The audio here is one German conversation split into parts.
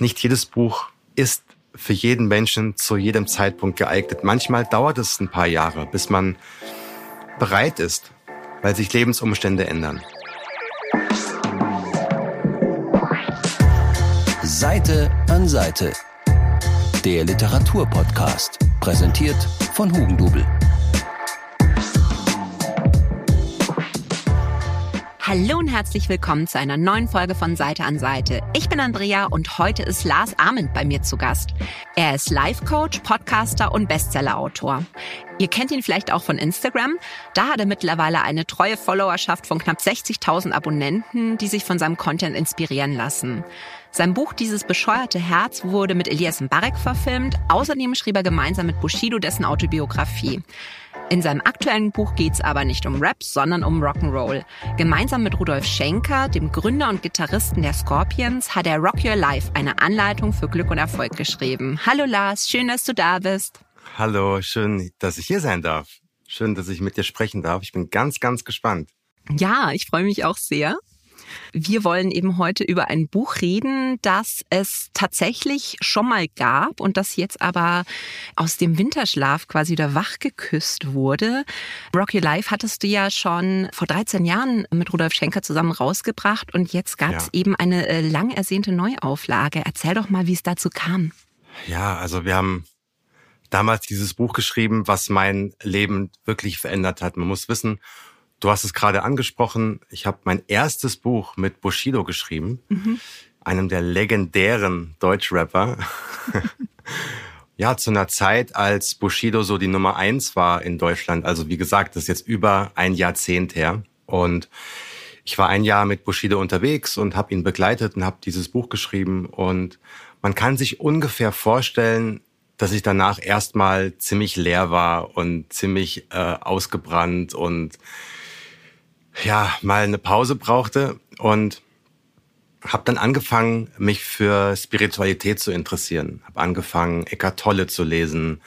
nicht jedes Buch ist für jeden Menschen zu jedem Zeitpunkt geeignet. Manchmal dauert es ein paar Jahre, bis man bereit ist, weil sich Lebensumstände ändern. Seite an Seite. Der Literaturpodcast, präsentiert von Hugendubel. Hallo und herzlich willkommen zu einer neuen Folge von Seite an Seite. Ich bin Andrea und heute ist Lars Arment bei mir zu Gast. Er ist Life-Coach, Podcaster und Bestseller-Autor. Ihr kennt ihn vielleicht auch von Instagram. Da hat er mittlerweile eine treue Followerschaft von knapp 60.000 Abonnenten, die sich von seinem Content inspirieren lassen. Sein Buch Dieses bescheuerte Herz wurde mit Elias Mbarek verfilmt. Außerdem schrieb er gemeinsam mit Bushido dessen Autobiografie. In seinem aktuellen Buch geht es aber nicht um Rap, sondern um Rock'n'Roll. Gemeinsam mit Rudolf Schenker, dem Gründer und Gitarristen der Scorpions, hat er Rock Your Life, eine Anleitung für Glück und Erfolg geschrieben. Hallo Lars, schön, dass du da bist. Hallo, schön, dass ich hier sein darf. Schön, dass ich mit dir sprechen darf. Ich bin ganz, ganz gespannt. Ja, ich freue mich auch sehr. Wir wollen eben heute über ein Buch reden, das es tatsächlich schon mal gab und das jetzt aber aus dem Winterschlaf quasi wieder wachgeküsst wurde. Rocky Life hattest du ja schon vor 13 Jahren mit Rudolf Schenker zusammen rausgebracht und jetzt gab es ja. eben eine äh, lang ersehnte Neuauflage. Erzähl doch mal, wie es dazu kam. Ja, also wir haben damals dieses Buch geschrieben, was mein Leben wirklich verändert hat. Man muss wissen, Du hast es gerade angesprochen. Ich habe mein erstes Buch mit Bushido geschrieben, mhm. einem der legendären Deutschrapper. ja, zu einer Zeit, als Bushido so die Nummer eins war in Deutschland. Also wie gesagt, das ist jetzt über ein Jahrzehnt her. Und ich war ein Jahr mit Bushido unterwegs und habe ihn begleitet und habe dieses Buch geschrieben. Und man kann sich ungefähr vorstellen, dass ich danach erstmal ziemlich leer war und ziemlich äh, ausgebrannt und ja, mal eine Pause brauchte und habe dann angefangen, mich für Spiritualität zu interessieren. Habe angefangen, Eckart Tolle zu lesen,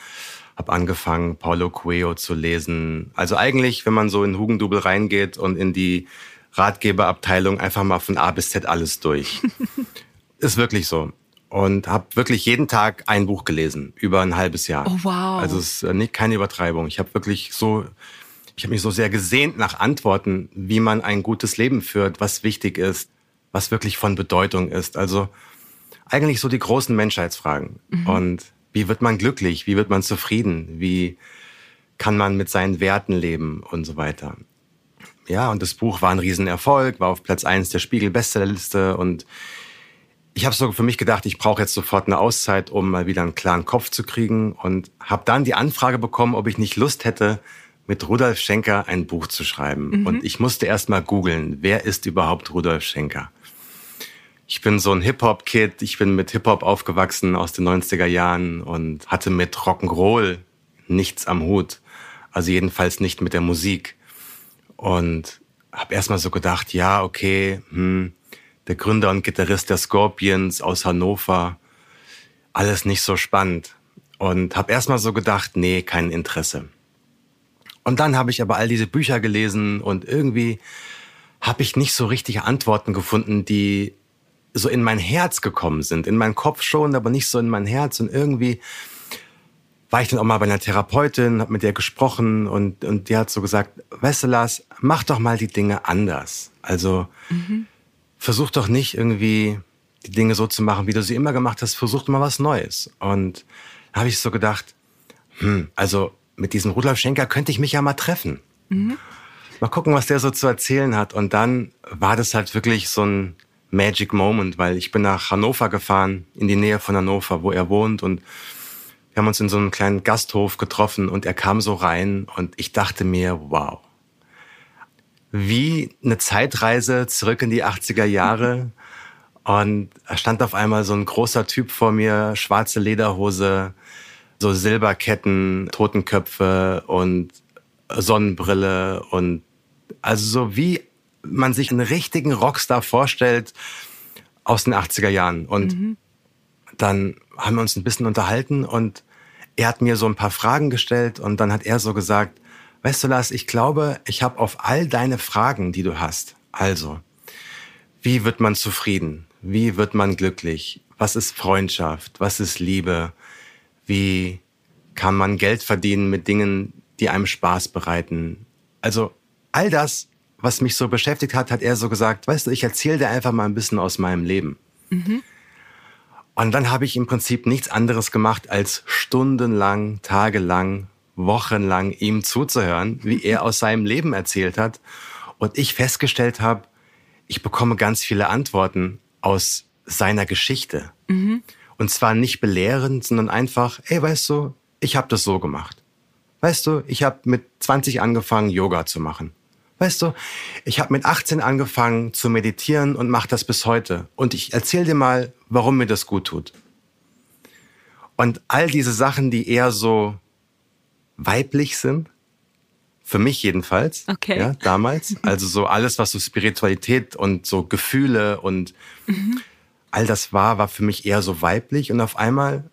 habe angefangen, Paulo Coelho zu lesen. Also eigentlich, wenn man so in Hugendubel reingeht und in die Ratgeberabteilung einfach mal von A bis Z alles durch. Ist wirklich so. Und habe wirklich jeden Tag ein Buch gelesen, über ein halbes Jahr. Oh, wow. Also es ist nicht keine Übertreibung. Ich habe wirklich so ich habe mich so sehr gesehnt nach Antworten, wie man ein gutes Leben führt, was wichtig ist, was wirklich von Bedeutung ist. Also eigentlich so die großen Menschheitsfragen. Mhm. Und wie wird man glücklich? Wie wird man zufrieden? Wie kann man mit seinen Werten leben und so weiter? Ja, und das Buch war ein Riesenerfolg, war auf Platz eins der Spiegel-Bestsellerliste und ich habe so für mich gedacht, ich brauche jetzt sofort eine Auszeit, um mal wieder einen klaren Kopf zu kriegen und habe dann die Anfrage bekommen, ob ich nicht Lust hätte, mit Rudolf Schenker ein Buch zu schreiben. Mhm. Und ich musste erst mal googeln, wer ist überhaupt Rudolf Schenker? Ich bin so ein Hip-Hop-Kid, ich bin mit Hip-Hop aufgewachsen aus den 90er Jahren und hatte mit Rock'n'Roll nichts am Hut. Also jedenfalls nicht mit der Musik. Und habe erst mal so gedacht, ja, okay, hm, der Gründer und Gitarrist der Scorpions aus Hannover, alles nicht so spannend. Und habe erst mal so gedacht, nee, kein Interesse. Und dann habe ich aber all diese Bücher gelesen und irgendwie habe ich nicht so richtige Antworten gefunden, die so in mein Herz gekommen sind. In meinen Kopf schon, aber nicht so in mein Herz. Und irgendwie war ich dann auch mal bei einer Therapeutin, habe mit der gesprochen und, und die hat so gesagt, Lars, mach doch mal die Dinge anders. Also mhm. versuch doch nicht irgendwie die Dinge so zu machen, wie du sie immer gemacht hast, versuch mal was Neues. Und da habe ich so gedacht, hm, also mit diesem Rudolf Schenker könnte ich mich ja mal treffen. Mhm. Mal gucken, was der so zu erzählen hat. Und dann war das halt wirklich so ein Magic Moment, weil ich bin nach Hannover gefahren, in die Nähe von Hannover, wo er wohnt. Und wir haben uns in so einem kleinen Gasthof getroffen und er kam so rein und ich dachte mir, wow. Wie eine Zeitreise zurück in die 80er Jahre. Und da stand auf einmal so ein großer Typ vor mir, schwarze Lederhose, so Silberketten, Totenköpfe und Sonnenbrille und also so wie man sich einen richtigen Rockstar vorstellt aus den 80er Jahren. Und mhm. dann haben wir uns ein bisschen unterhalten und er hat mir so ein paar Fragen gestellt und dann hat er so gesagt, weißt du Lars, ich glaube, ich habe auf all deine Fragen, die du hast, also, wie wird man zufrieden? Wie wird man glücklich? was ist Freundschaft, was ist Liebe, wie kann man Geld verdienen mit Dingen, die einem Spaß bereiten. Also all das, was mich so beschäftigt hat, hat er so gesagt, weißt du, ich erzähle dir einfach mal ein bisschen aus meinem Leben. Mhm. Und dann habe ich im Prinzip nichts anderes gemacht, als stundenlang, tagelang, wochenlang ihm zuzuhören, wie er aus seinem Leben erzählt hat. Und ich festgestellt habe, ich bekomme ganz viele Antworten aus seiner Geschichte. Mhm. Und zwar nicht belehrend, sondern einfach, ey, weißt du, ich habe das so gemacht. Weißt du, ich habe mit 20 angefangen, Yoga zu machen. Weißt du, ich habe mit 18 angefangen zu meditieren und mache das bis heute. Und ich erzähle dir mal, warum mir das gut tut. Und all diese Sachen, die eher so weiblich sind, für mich jedenfalls, okay. ja, damals, also so alles, was so Spiritualität und so Gefühle und mhm. All das war, war für mich eher so weiblich. Und auf einmal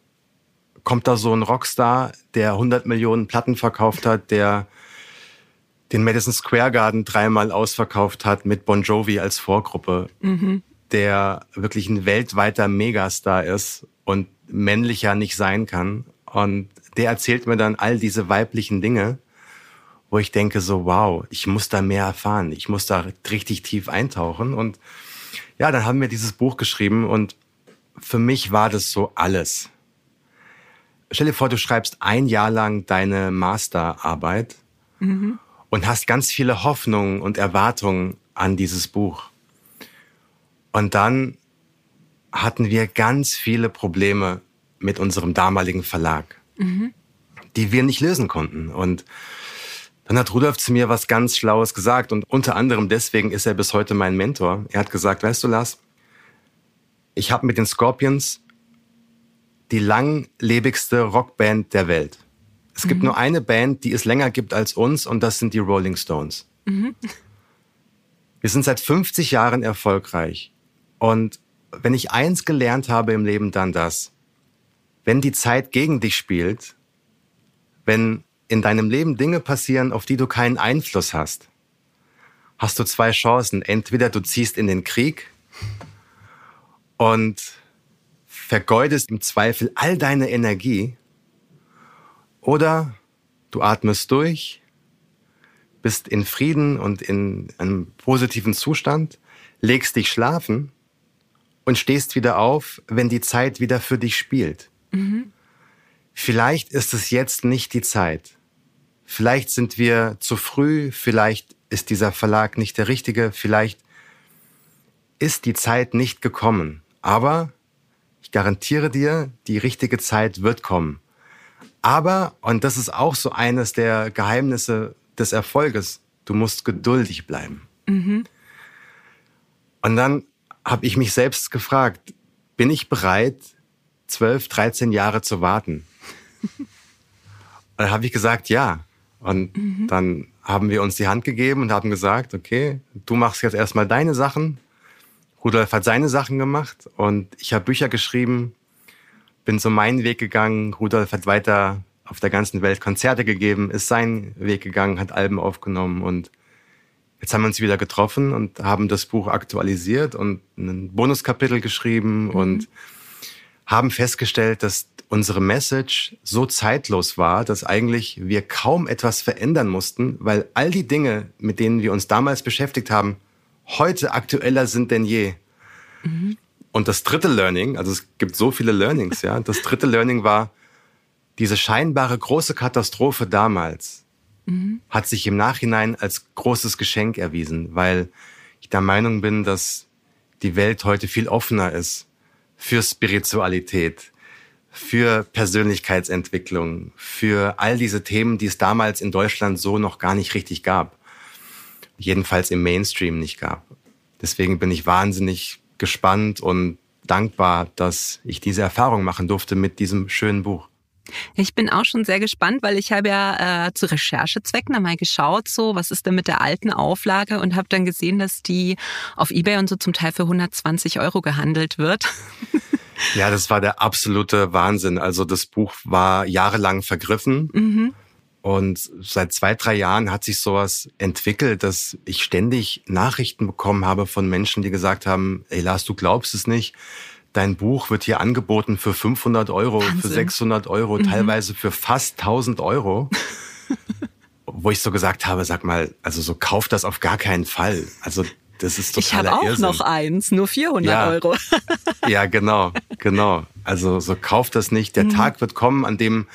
kommt da so ein Rockstar, der 100 Millionen Platten verkauft hat, der den Madison Square Garden dreimal ausverkauft hat mit Bon Jovi als Vorgruppe, mhm. der wirklich ein weltweiter Megastar ist und männlicher nicht sein kann. Und der erzählt mir dann all diese weiblichen Dinge, wo ich denke so, wow, ich muss da mehr erfahren, ich muss da richtig tief eintauchen. Und ja, dann haben wir dieses Buch geschrieben und für mich war das so alles. Stell dir vor, du schreibst ein Jahr lang deine Masterarbeit. Mhm und hast ganz viele Hoffnungen und Erwartungen an dieses Buch. Und dann hatten wir ganz viele Probleme mit unserem damaligen Verlag, mhm. die wir nicht lösen konnten. Und dann hat Rudolf zu mir was ganz Schlaues gesagt und unter anderem deswegen ist er bis heute mein Mentor. Er hat gesagt, weißt du, Lars, ich habe mit den Scorpions die langlebigste Rockband der Welt. Es gibt mhm. nur eine Band, die es länger gibt als uns und das sind die Rolling Stones. Mhm. Wir sind seit 50 Jahren erfolgreich. Und wenn ich eins gelernt habe im Leben, dann das. Wenn die Zeit gegen dich spielt, wenn in deinem Leben Dinge passieren, auf die du keinen Einfluss hast, hast du zwei Chancen. Entweder du ziehst in den Krieg und vergeudest im Zweifel all deine Energie oder du atmest durch, bist in Frieden und in einem positiven Zustand, legst dich schlafen und stehst wieder auf, wenn die Zeit wieder für dich spielt. Mhm. Vielleicht ist es jetzt nicht die Zeit. Vielleicht sind wir zu früh, vielleicht ist dieser Verlag nicht der richtige, vielleicht ist die Zeit nicht gekommen. Aber ich garantiere dir, die richtige Zeit wird kommen. Aber, und das ist auch so eines der Geheimnisse des Erfolges, du musst geduldig bleiben. Mhm. Und dann habe ich mich selbst gefragt, bin ich bereit, 12, 13 Jahre zu warten? und dann habe ich gesagt, ja. Und mhm. dann haben wir uns die Hand gegeben und haben gesagt, okay, du machst jetzt erstmal deine Sachen. Rudolf hat seine Sachen gemacht und ich habe Bücher geschrieben bin so meinen Weg gegangen. Rudolf hat weiter auf der ganzen Welt Konzerte gegeben, ist seinen Weg gegangen, hat Alben aufgenommen und jetzt haben wir uns wieder getroffen und haben das Buch aktualisiert und ein Bonuskapitel geschrieben mhm. und haben festgestellt, dass unsere Message so zeitlos war, dass eigentlich wir kaum etwas verändern mussten, weil all die Dinge, mit denen wir uns damals beschäftigt haben, heute aktueller sind denn je. Mhm. Und das dritte Learning, also es gibt so viele Learnings, ja. Das dritte Learning war, diese scheinbare große Katastrophe damals mhm. hat sich im Nachhinein als großes Geschenk erwiesen, weil ich der Meinung bin, dass die Welt heute viel offener ist für Spiritualität, für Persönlichkeitsentwicklung, für all diese Themen, die es damals in Deutschland so noch gar nicht richtig gab. Jedenfalls im Mainstream nicht gab. Deswegen bin ich wahnsinnig gespannt und dankbar, dass ich diese Erfahrung machen durfte mit diesem schönen Buch. Ich bin auch schon sehr gespannt, weil ich habe ja äh, zu Recherchezwecken einmal geschaut, so was ist denn mit der alten Auflage und habe dann gesehen, dass die auf eBay und so zum Teil für 120 Euro gehandelt wird. Ja, das war der absolute Wahnsinn. Also das Buch war jahrelang vergriffen. Mhm. Und seit zwei, drei Jahren hat sich sowas entwickelt, dass ich ständig Nachrichten bekommen habe von Menschen, die gesagt haben, ey Lars, du glaubst es nicht. Dein Buch wird hier angeboten für 500 Euro, Wahnsinn. für 600 Euro, mhm. teilweise für fast 1000 Euro. Wo ich so gesagt habe, sag mal, also so kauft das auf gar keinen Fall. Also das ist total Ich habe auch Irrsinn. noch eins, nur 400 ja. Euro. ja, genau, genau. Also so kauft das nicht. Der mhm. Tag wird kommen, an dem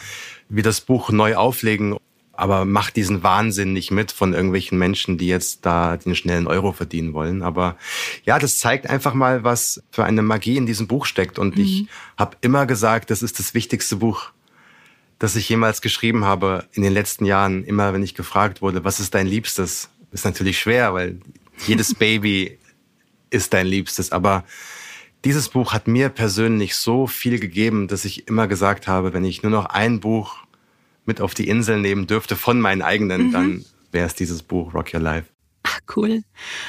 wir das Buch neu auflegen aber macht diesen Wahnsinn nicht mit von irgendwelchen Menschen, die jetzt da den schnellen Euro verdienen wollen. Aber ja, das zeigt einfach mal, was für eine Magie in diesem Buch steckt. Und mhm. ich habe immer gesagt, das ist das wichtigste Buch, das ich jemals geschrieben habe in den letzten Jahren. Immer wenn ich gefragt wurde, was ist dein Liebstes, ist natürlich schwer, weil jedes Baby ist dein Liebstes. Aber dieses Buch hat mir persönlich so viel gegeben, dass ich immer gesagt habe, wenn ich nur noch ein Buch mit auf die Insel nehmen dürfte von meinen eigenen, mhm. dann wäre es dieses Buch Rock Your Life. Ach, cool.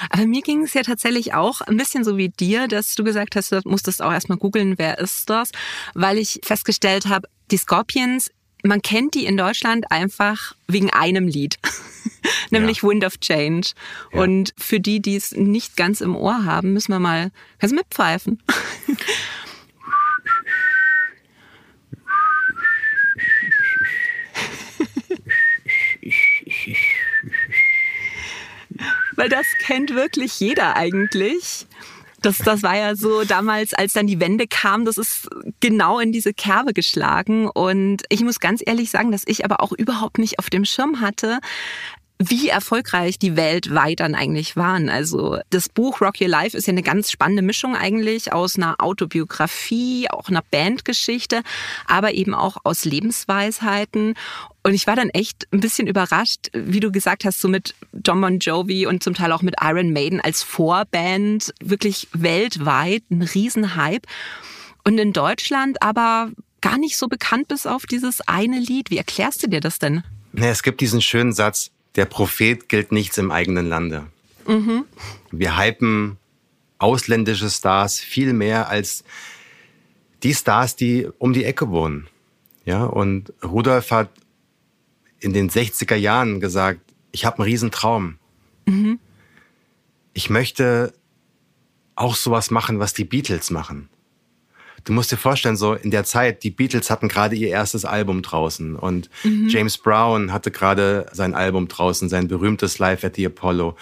Aber mir ging es ja tatsächlich auch ein bisschen so wie dir, dass du gesagt hast, du musstest auch erstmal googeln, wer ist das, weil ich festgestellt habe, die Scorpions, man kennt die in Deutschland einfach wegen einem Lied, nämlich ja. Wind of Change. Ja. Und für die, die es nicht ganz im Ohr haben, müssen wir mal, kannst du mitpfeifen? weil das kennt wirklich jeder eigentlich. Das, das war ja so damals, als dann die Wende kam, das ist genau in diese Kerbe geschlagen. Und ich muss ganz ehrlich sagen, dass ich aber auch überhaupt nicht auf dem Schirm hatte, wie erfolgreich die weltweit dann eigentlich waren. Also das Buch Rock Your Life ist ja eine ganz spannende Mischung eigentlich aus einer Autobiografie, auch einer Bandgeschichte, aber eben auch aus Lebensweisheiten. Und ich war dann echt ein bisschen überrascht, wie du gesagt hast, so mit John Bon Jovi und zum Teil auch mit Iron Maiden als Vorband, wirklich weltweit ein Riesenhype. Und in Deutschland aber gar nicht so bekannt bis auf dieses eine Lied. Wie erklärst du dir das denn? Es gibt diesen schönen Satz, der Prophet gilt nichts im eigenen Lande. Mhm. Wir hypen ausländische Stars viel mehr als die Stars, die um die Ecke wohnen. Ja, und Rudolf hat in den 60er Jahren gesagt, ich habe einen Riesentraum. Mhm. Ich möchte auch sowas machen, was die Beatles machen. Du musst dir vorstellen, so in der Zeit, die Beatles hatten gerade ihr erstes Album draußen und mhm. James Brown hatte gerade sein Album draußen, sein berühmtes Live at the Apollo,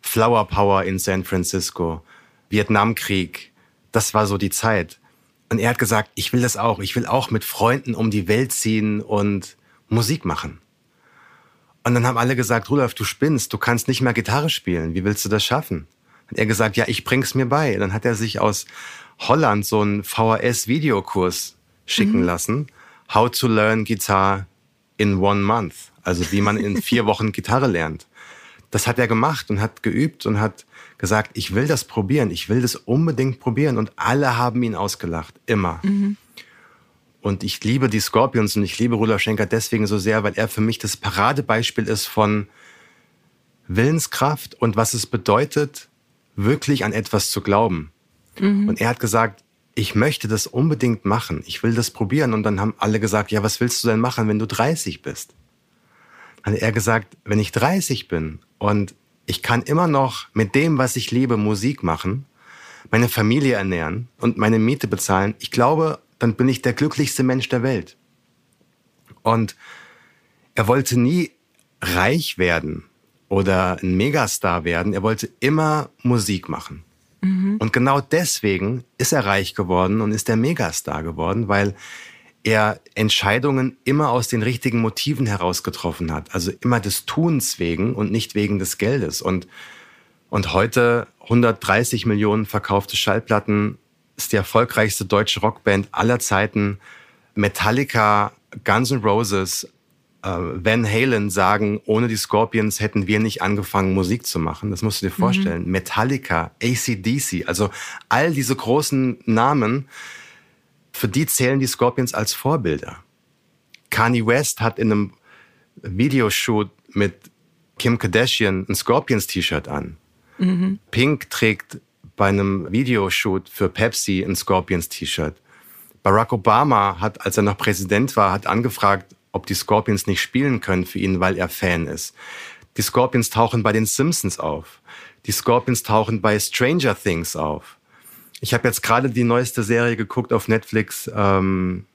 Flower Power in San Francisco, Vietnamkrieg. Das war so die Zeit. Und er hat gesagt, ich will das auch. Ich will auch mit Freunden um die Welt ziehen und Musik machen. Und dann haben alle gesagt, Rudolf, du spinnst, du kannst nicht mehr Gitarre spielen. Wie willst du das schaffen? Hat er gesagt, ja, ich bring's mir bei. Dann hat er sich aus Holland so einen VHS-Videokurs schicken mhm. lassen. How to learn Guitar in one month. Also wie man in vier Wochen Gitarre lernt. Das hat er gemacht und hat geübt und hat gesagt, ich will das probieren, ich will das unbedingt probieren. Und alle haben ihn ausgelacht, immer. Mhm. Und ich liebe die Scorpions und ich liebe Rudolf Schenker deswegen so sehr, weil er für mich das Paradebeispiel ist von Willenskraft und was es bedeutet, wirklich an etwas zu glauben. Mhm. Und er hat gesagt, ich möchte das unbedingt machen. Ich will das probieren. Und dann haben alle gesagt, ja, was willst du denn machen, wenn du 30 bist? Dann hat er gesagt, wenn ich 30 bin und ich kann immer noch mit dem, was ich liebe, Musik machen, meine Familie ernähren und meine Miete bezahlen, ich glaube, dann bin ich der glücklichste Mensch der Welt. Und er wollte nie reich werden oder ein Megastar werden. Er wollte immer Musik machen. Mhm. Und genau deswegen ist er reich geworden und ist der Megastar geworden, weil er Entscheidungen immer aus den richtigen Motiven heraus getroffen hat. Also immer des Tuns wegen und nicht wegen des Geldes. Und, und heute 130 Millionen verkaufte Schallplatten ist die erfolgreichste deutsche Rockband aller Zeiten. Metallica, Guns N' Roses, Van Halen sagen, ohne die Scorpions hätten wir nicht angefangen, Musik zu machen. Das musst du dir mhm. vorstellen. Mhm. Metallica, ACDC, also all diese großen Namen, für die zählen die Scorpions als Vorbilder. Kanye West hat in einem Videoshoot mit Kim Kardashian ein Scorpions-T-Shirt an. Mhm. Pink trägt bei einem Videoshoot für Pepsi ein Scorpions-T-Shirt. Barack Obama hat, als er noch Präsident war, hat angefragt, ob die Scorpions nicht spielen können für ihn, weil er Fan ist. Die Scorpions tauchen bei den Simpsons auf. Die Scorpions tauchen bei Stranger Things auf. Ich habe jetzt gerade die neueste Serie geguckt auf Netflix, ähm,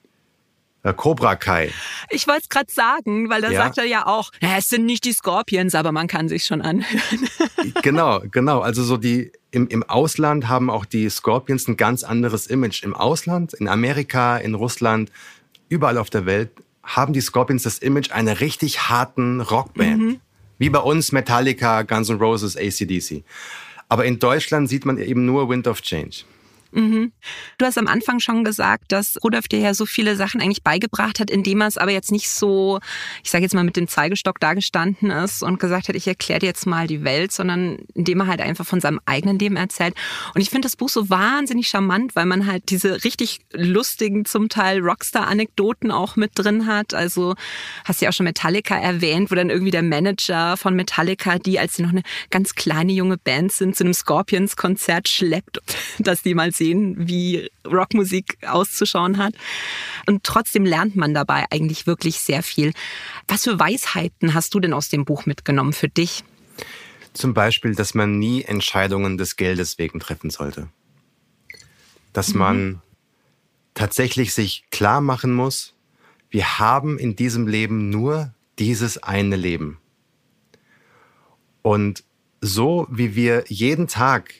äh, Cobra Kai. Ich wollte es gerade sagen, weil da ja. sagt er ja auch, es sind nicht die Scorpions, aber man kann sich schon anhören. genau, genau. Also so die im, im Ausland haben auch die Scorpions ein ganz anderes Image. Im Ausland, in Amerika, in Russland, überall auf der Welt haben die Scorpions das Image einer richtig harten Rockband. Mhm. Wie bei uns Metallica, Guns N' Roses, ACDC. Aber in Deutschland sieht man eben nur Wind of Change. Mhm. Du hast am Anfang schon gesagt, dass Rudolf dir ja so viele Sachen eigentlich beigebracht hat, indem er es aber jetzt nicht so, ich sage jetzt mal, mit dem Zeigestock dagestanden ist und gesagt hat, ich erkläre dir jetzt mal die Welt, sondern indem er halt einfach von seinem eigenen Leben erzählt. Und ich finde das Buch so wahnsinnig charmant, weil man halt diese richtig lustigen, zum Teil Rockstar-Anekdoten auch mit drin hat. Also hast du ja auch schon Metallica erwähnt, wo dann irgendwie der Manager von Metallica, die als sie noch eine ganz kleine junge Band sind, zu einem Scorpions-Konzert schleppt, dass die mal sehen, sehen, wie Rockmusik auszuschauen hat. Und trotzdem lernt man dabei eigentlich wirklich sehr viel. Was für Weisheiten hast du denn aus dem Buch mitgenommen für dich? Zum Beispiel, dass man nie Entscheidungen des Geldes wegen treffen sollte. Dass mhm. man tatsächlich sich klar machen muss, wir haben in diesem Leben nur dieses eine Leben. Und so wie wir jeden Tag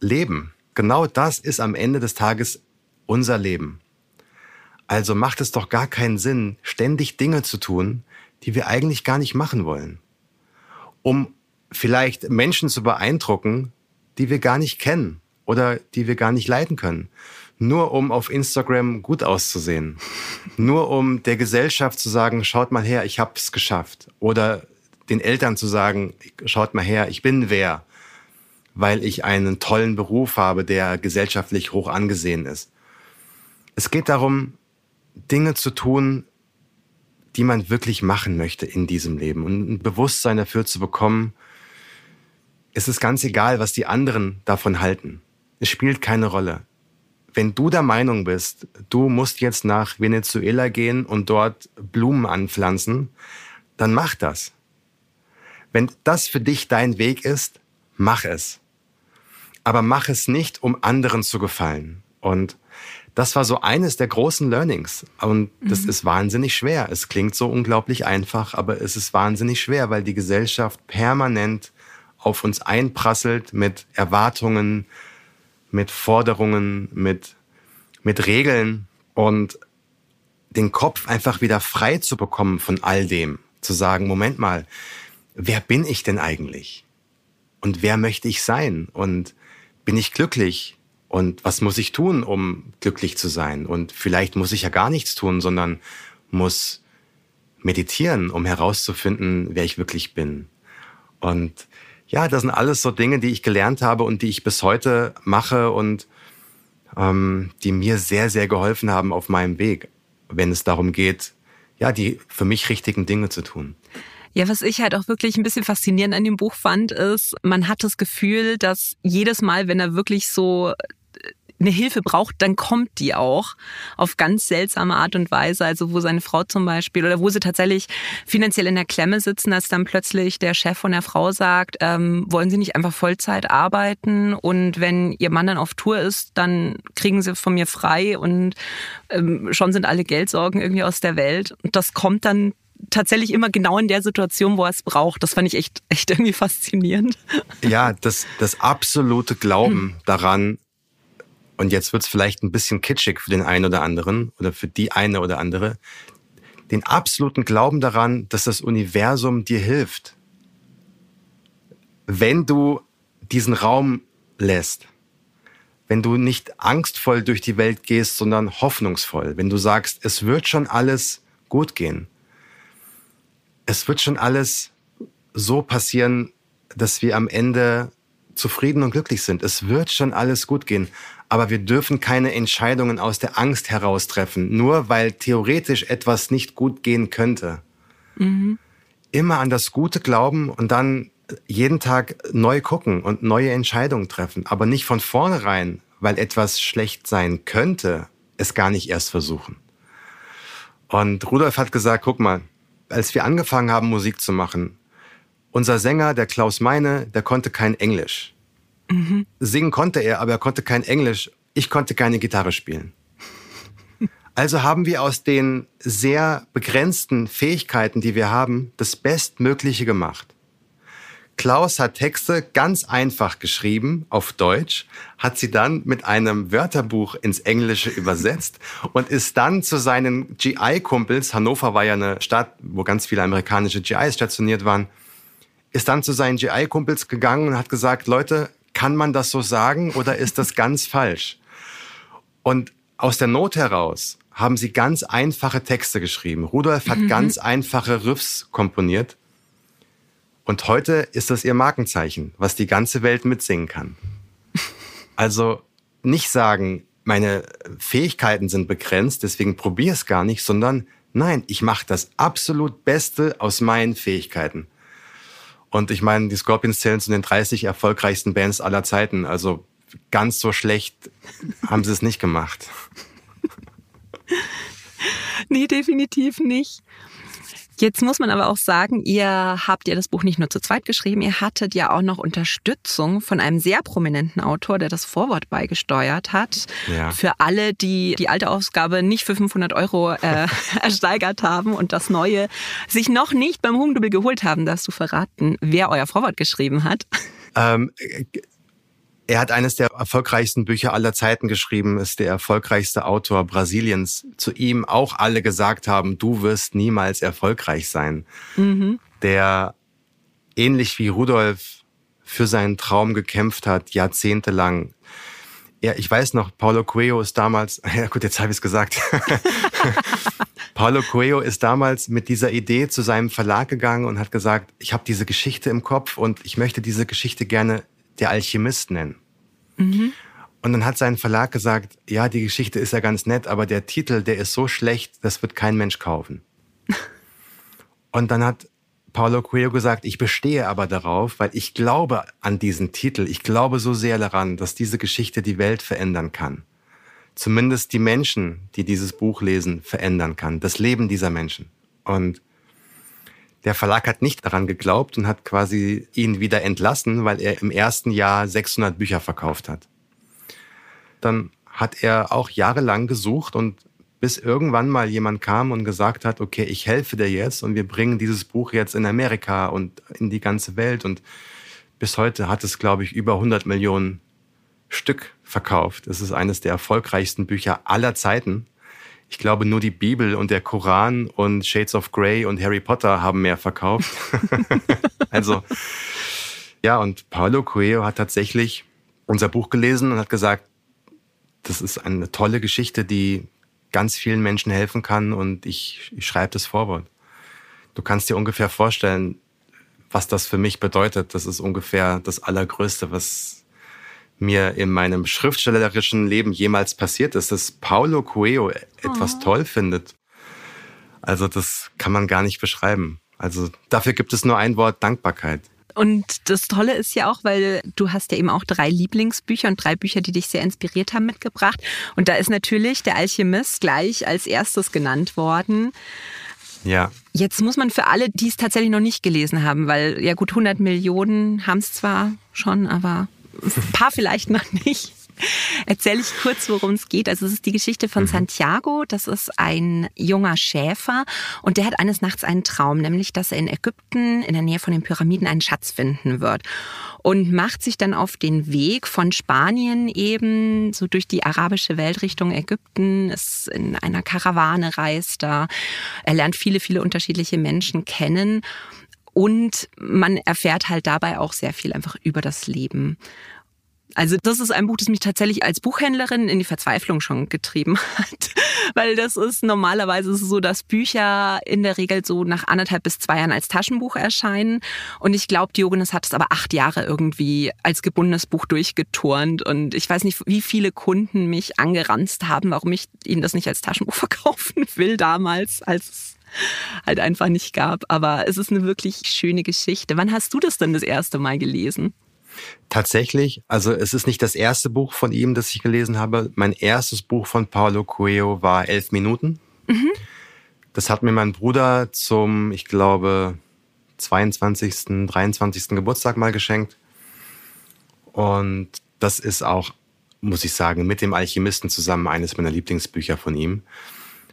leben, Genau das ist am Ende des Tages unser Leben. Also macht es doch gar keinen Sinn, ständig Dinge zu tun, die wir eigentlich gar nicht machen wollen. Um vielleicht Menschen zu beeindrucken, die wir gar nicht kennen oder die wir gar nicht leiden können. Nur um auf Instagram gut auszusehen. Nur um der Gesellschaft zu sagen, schaut mal her, ich hab's geschafft. Oder den Eltern zu sagen, schaut mal her, ich bin wer weil ich einen tollen Beruf habe, der gesellschaftlich hoch angesehen ist. Es geht darum, Dinge zu tun, die man wirklich machen möchte in diesem Leben und ein Bewusstsein dafür zu bekommen, es ist ganz egal, was die anderen davon halten. Es spielt keine Rolle. Wenn du der Meinung bist, du musst jetzt nach Venezuela gehen und dort Blumen anpflanzen, dann mach das. Wenn das für dich dein Weg ist, mach es aber mach es nicht, um anderen zu gefallen. Und das war so eines der großen Learnings. Und das mhm. ist wahnsinnig schwer. Es klingt so unglaublich einfach, aber es ist wahnsinnig schwer, weil die Gesellschaft permanent auf uns einprasselt mit Erwartungen, mit Forderungen, mit, mit Regeln und den Kopf einfach wieder frei zu bekommen von all dem. Zu sagen, Moment mal, wer bin ich denn eigentlich? Und wer möchte ich sein? Und bin ich glücklich? Und was muss ich tun, um glücklich zu sein? Und vielleicht muss ich ja gar nichts tun, sondern muss meditieren, um herauszufinden, wer ich wirklich bin. Und ja, das sind alles so Dinge, die ich gelernt habe und die ich bis heute mache und ähm, die mir sehr, sehr geholfen haben auf meinem Weg, wenn es darum geht, ja, die für mich richtigen Dinge zu tun. Ja, was ich halt auch wirklich ein bisschen faszinierend an dem Buch fand, ist, man hat das Gefühl, dass jedes Mal, wenn er wirklich so äh, eine Hilfe braucht, dann kommt die auch auf ganz seltsame Art und Weise. Also wo seine Frau zum Beispiel oder wo sie tatsächlich finanziell in der Klemme sitzen, dass dann plötzlich der Chef von der Frau sagt, ähm, wollen Sie nicht einfach Vollzeit arbeiten und wenn Ihr Mann dann auf Tour ist, dann kriegen Sie von mir frei und ähm, schon sind alle Geldsorgen irgendwie aus der Welt. Und das kommt dann tatsächlich immer genau in der Situation, wo er es braucht. Das fand ich echt, echt irgendwie faszinierend. Ja, das, das absolute Glauben hm. daran, und jetzt wird es vielleicht ein bisschen kitschig für den einen oder anderen oder für die eine oder andere, den absoluten Glauben daran, dass das Universum dir hilft. Wenn du diesen Raum lässt, wenn du nicht angstvoll durch die Welt gehst, sondern hoffnungsvoll, wenn du sagst, es wird schon alles gut gehen, es wird schon alles so passieren, dass wir am Ende zufrieden und glücklich sind. Es wird schon alles gut gehen. Aber wir dürfen keine Entscheidungen aus der Angst heraus treffen, nur weil theoretisch etwas nicht gut gehen könnte. Mhm. Immer an das Gute glauben und dann jeden Tag neu gucken und neue Entscheidungen treffen. Aber nicht von vornherein, weil etwas schlecht sein könnte, es gar nicht erst versuchen. Und Rudolf hat gesagt, guck mal, als wir angefangen haben, Musik zu machen, unser Sänger, der Klaus Meine, der konnte kein Englisch. Mhm. Singen konnte er, aber er konnte kein Englisch. Ich konnte keine Gitarre spielen. Also haben wir aus den sehr begrenzten Fähigkeiten, die wir haben, das Bestmögliche gemacht. Klaus hat Texte ganz einfach geschrieben auf Deutsch, hat sie dann mit einem Wörterbuch ins Englische übersetzt und ist dann zu seinen GI-Kumpels, Hannover war ja eine Stadt, wo ganz viele amerikanische GIs stationiert waren, ist dann zu seinen GI-Kumpels gegangen und hat gesagt, Leute, kann man das so sagen oder ist das ganz falsch? Und aus der Not heraus haben sie ganz einfache Texte geschrieben. Rudolf hat mhm. ganz einfache Riffs komponiert und heute ist das ihr Markenzeichen, was die ganze Welt mitsingen kann. Also nicht sagen, meine Fähigkeiten sind begrenzt, deswegen probier es gar nicht, sondern nein, ich mache das absolut Beste aus meinen Fähigkeiten. Und ich meine, die Scorpions zählen zu den 30 erfolgreichsten Bands aller Zeiten. Also ganz so schlecht haben sie es nicht gemacht. Nee, definitiv nicht. Jetzt muss man aber auch sagen, ihr habt ja das Buch nicht nur zu zweit geschrieben, ihr hattet ja auch noch Unterstützung von einem sehr prominenten Autor, der das Vorwort beigesteuert hat. Ja. Für alle, die die alte Ausgabe nicht für 500 Euro äh, ersteigert haben und das neue sich noch nicht beim Hugendubel geholt haben, darfst du verraten, wer euer Vorwort geschrieben hat? Ähm, er hat eines der erfolgreichsten Bücher aller Zeiten geschrieben, ist der erfolgreichste Autor Brasiliens. Zu ihm auch alle gesagt haben, du wirst niemals erfolgreich sein. Mhm. Der ähnlich wie Rudolf für seinen Traum gekämpft hat, jahrzehntelang. Ja, ich weiß noch, Paulo Coelho ist damals, ja gut, jetzt habe ich es gesagt. Paulo Coelho ist damals mit dieser Idee zu seinem Verlag gegangen und hat gesagt, ich habe diese Geschichte im Kopf und ich möchte diese Geschichte gerne der Alchemist nennen. Mhm. Und dann hat sein Verlag gesagt, ja, die Geschichte ist ja ganz nett, aber der Titel, der ist so schlecht, das wird kein Mensch kaufen. und dann hat Paulo Coelho gesagt, ich bestehe aber darauf, weil ich glaube an diesen Titel. Ich glaube so sehr daran, dass diese Geschichte die Welt verändern kann. Zumindest die Menschen, die dieses Buch lesen, verändern kann. Das Leben dieser Menschen. Und der Verlag hat nicht daran geglaubt und hat quasi ihn wieder entlassen, weil er im ersten Jahr 600 Bücher verkauft hat. Dann hat er auch jahrelang gesucht und bis irgendwann mal jemand kam und gesagt hat, okay, ich helfe dir jetzt und wir bringen dieses Buch jetzt in Amerika und in die ganze Welt und bis heute hat es, glaube ich, über 100 Millionen Stück verkauft. Es ist eines der erfolgreichsten Bücher aller Zeiten ich glaube, nur die Bibel und der Koran und Shades of Grey und Harry Potter haben mehr verkauft. also, ja, und Paulo Coelho hat tatsächlich unser Buch gelesen und hat gesagt, das ist eine tolle Geschichte, die ganz vielen Menschen helfen kann und ich, ich schreibe das Vorwort. Du kannst dir ungefähr vorstellen, was das für mich bedeutet. Das ist ungefähr das Allergrößte, was mir in meinem schriftstellerischen Leben jemals passiert ist, dass Paulo Coelho etwas oh. toll findet. Also das kann man gar nicht beschreiben. Also dafür gibt es nur ein Wort Dankbarkeit. Und das Tolle ist ja auch, weil du hast ja eben auch drei Lieblingsbücher und drei Bücher, die dich sehr inspiriert haben, mitgebracht. Und da ist natürlich der Alchemist gleich als erstes genannt worden. Ja. Jetzt muss man für alle, die es tatsächlich noch nicht gelesen haben, weil ja gut 100 Millionen haben es zwar schon, aber ein paar vielleicht noch nicht. Erzähle ich kurz, worum es geht. Also es ist die Geschichte von mhm. Santiago. Das ist ein junger Schäfer und der hat eines Nachts einen Traum, nämlich dass er in Ägypten in der Nähe von den Pyramiden einen Schatz finden wird und macht sich dann auf den Weg von Spanien eben so durch die arabische Welt Richtung Ägypten, ist in einer Karawane reist da. Er lernt viele, viele unterschiedliche Menschen kennen und man erfährt halt dabei auch sehr viel einfach über das Leben. Also das ist ein Buch, das mich tatsächlich als Buchhändlerin in die Verzweiflung schon getrieben hat, weil das ist normalerweise so, dass Bücher in der Regel so nach anderthalb bis zwei Jahren als Taschenbuch erscheinen. Und ich glaube, Diogenes hat es aber acht Jahre irgendwie als gebundenes Buch durchgeturnt. Und ich weiß nicht, wie viele Kunden mich angeranzt haben, warum ich ihnen das nicht als Taschenbuch verkaufen will damals, als halt einfach nicht gab. Aber es ist eine wirklich schöne Geschichte. Wann hast du das denn das erste Mal gelesen? Tatsächlich, also es ist nicht das erste Buch von ihm, das ich gelesen habe. Mein erstes Buch von Paulo Coelho war Elf Minuten. Mhm. Das hat mir mein Bruder zum, ich glaube, 22., 23. Geburtstag mal geschenkt. Und das ist auch, muss ich sagen, mit dem Alchemisten zusammen eines meiner Lieblingsbücher von ihm.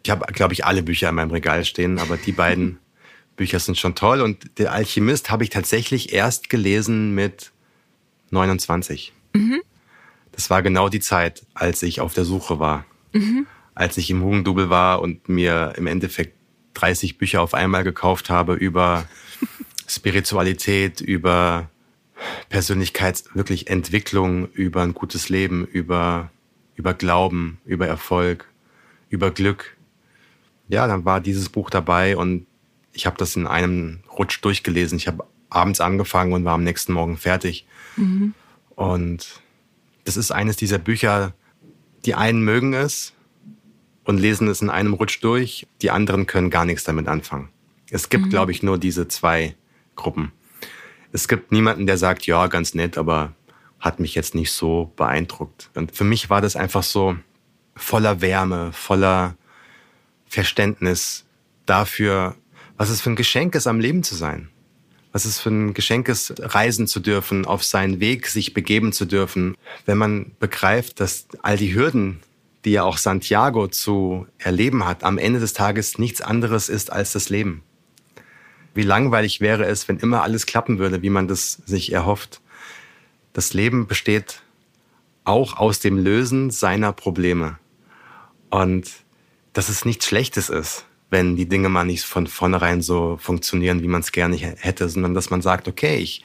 Ich habe, glaube ich, alle Bücher in meinem Regal stehen, aber die beiden Bücher sind schon toll. Und der Alchemist habe ich tatsächlich erst gelesen mit 29. Mhm. Das war genau die Zeit, als ich auf der Suche war. Mhm. Als ich im Hugendubel war und mir im Endeffekt 30 Bücher auf einmal gekauft habe über Spiritualität, über Persönlichkeits wirklich Entwicklung, über ein gutes Leben, über, über Glauben, über Erfolg, über Glück. Ja, dann war dieses Buch dabei und ich habe das in einem Rutsch durchgelesen. Ich habe abends angefangen und war am nächsten Morgen fertig. Mhm. Und das ist eines dieser Bücher, die einen mögen es und lesen es in einem Rutsch durch, die anderen können gar nichts damit anfangen. Es gibt, mhm. glaube ich, nur diese zwei Gruppen. Es gibt niemanden, der sagt, ja, ganz nett, aber hat mich jetzt nicht so beeindruckt. Und für mich war das einfach so voller Wärme, voller Verständnis dafür, was es für ein Geschenk ist, am Leben zu sein. Was es für ein Geschenk ist, reisen zu dürfen, auf seinen Weg sich begeben zu dürfen. Wenn man begreift, dass all die Hürden, die ja auch Santiago zu erleben hat, am Ende des Tages nichts anderes ist als das Leben. Wie langweilig wäre es, wenn immer alles klappen würde, wie man das sich erhofft. Das Leben besteht auch aus dem Lösen seiner Probleme. Und dass es nichts Schlechtes ist, wenn die Dinge mal nicht von vornherein so funktionieren, wie man es gerne hätte, sondern dass man sagt, okay, ich,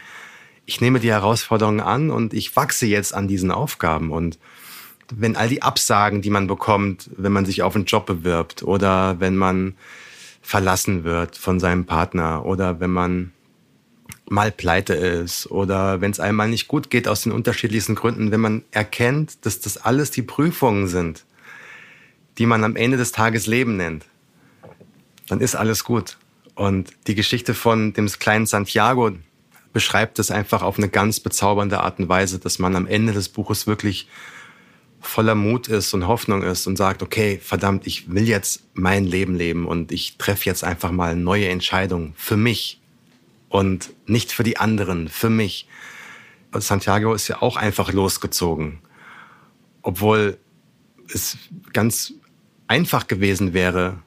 ich nehme die Herausforderungen an und ich wachse jetzt an diesen Aufgaben. Und wenn all die Absagen, die man bekommt, wenn man sich auf einen Job bewirbt oder wenn man verlassen wird von seinem Partner oder wenn man mal pleite ist oder wenn es einmal nicht gut geht aus den unterschiedlichsten Gründen, wenn man erkennt, dass das alles die Prüfungen sind, die man am Ende des Tages Leben nennt dann ist alles gut. Und die Geschichte von dem kleinen Santiago beschreibt es einfach auf eine ganz bezaubernde Art und Weise, dass man am Ende des Buches wirklich voller Mut ist und Hoffnung ist und sagt, okay, verdammt, ich will jetzt mein Leben leben und ich treffe jetzt einfach mal neue Entscheidungen für mich und nicht für die anderen, für mich. Santiago ist ja auch einfach losgezogen, obwohl es ganz einfach gewesen wäre,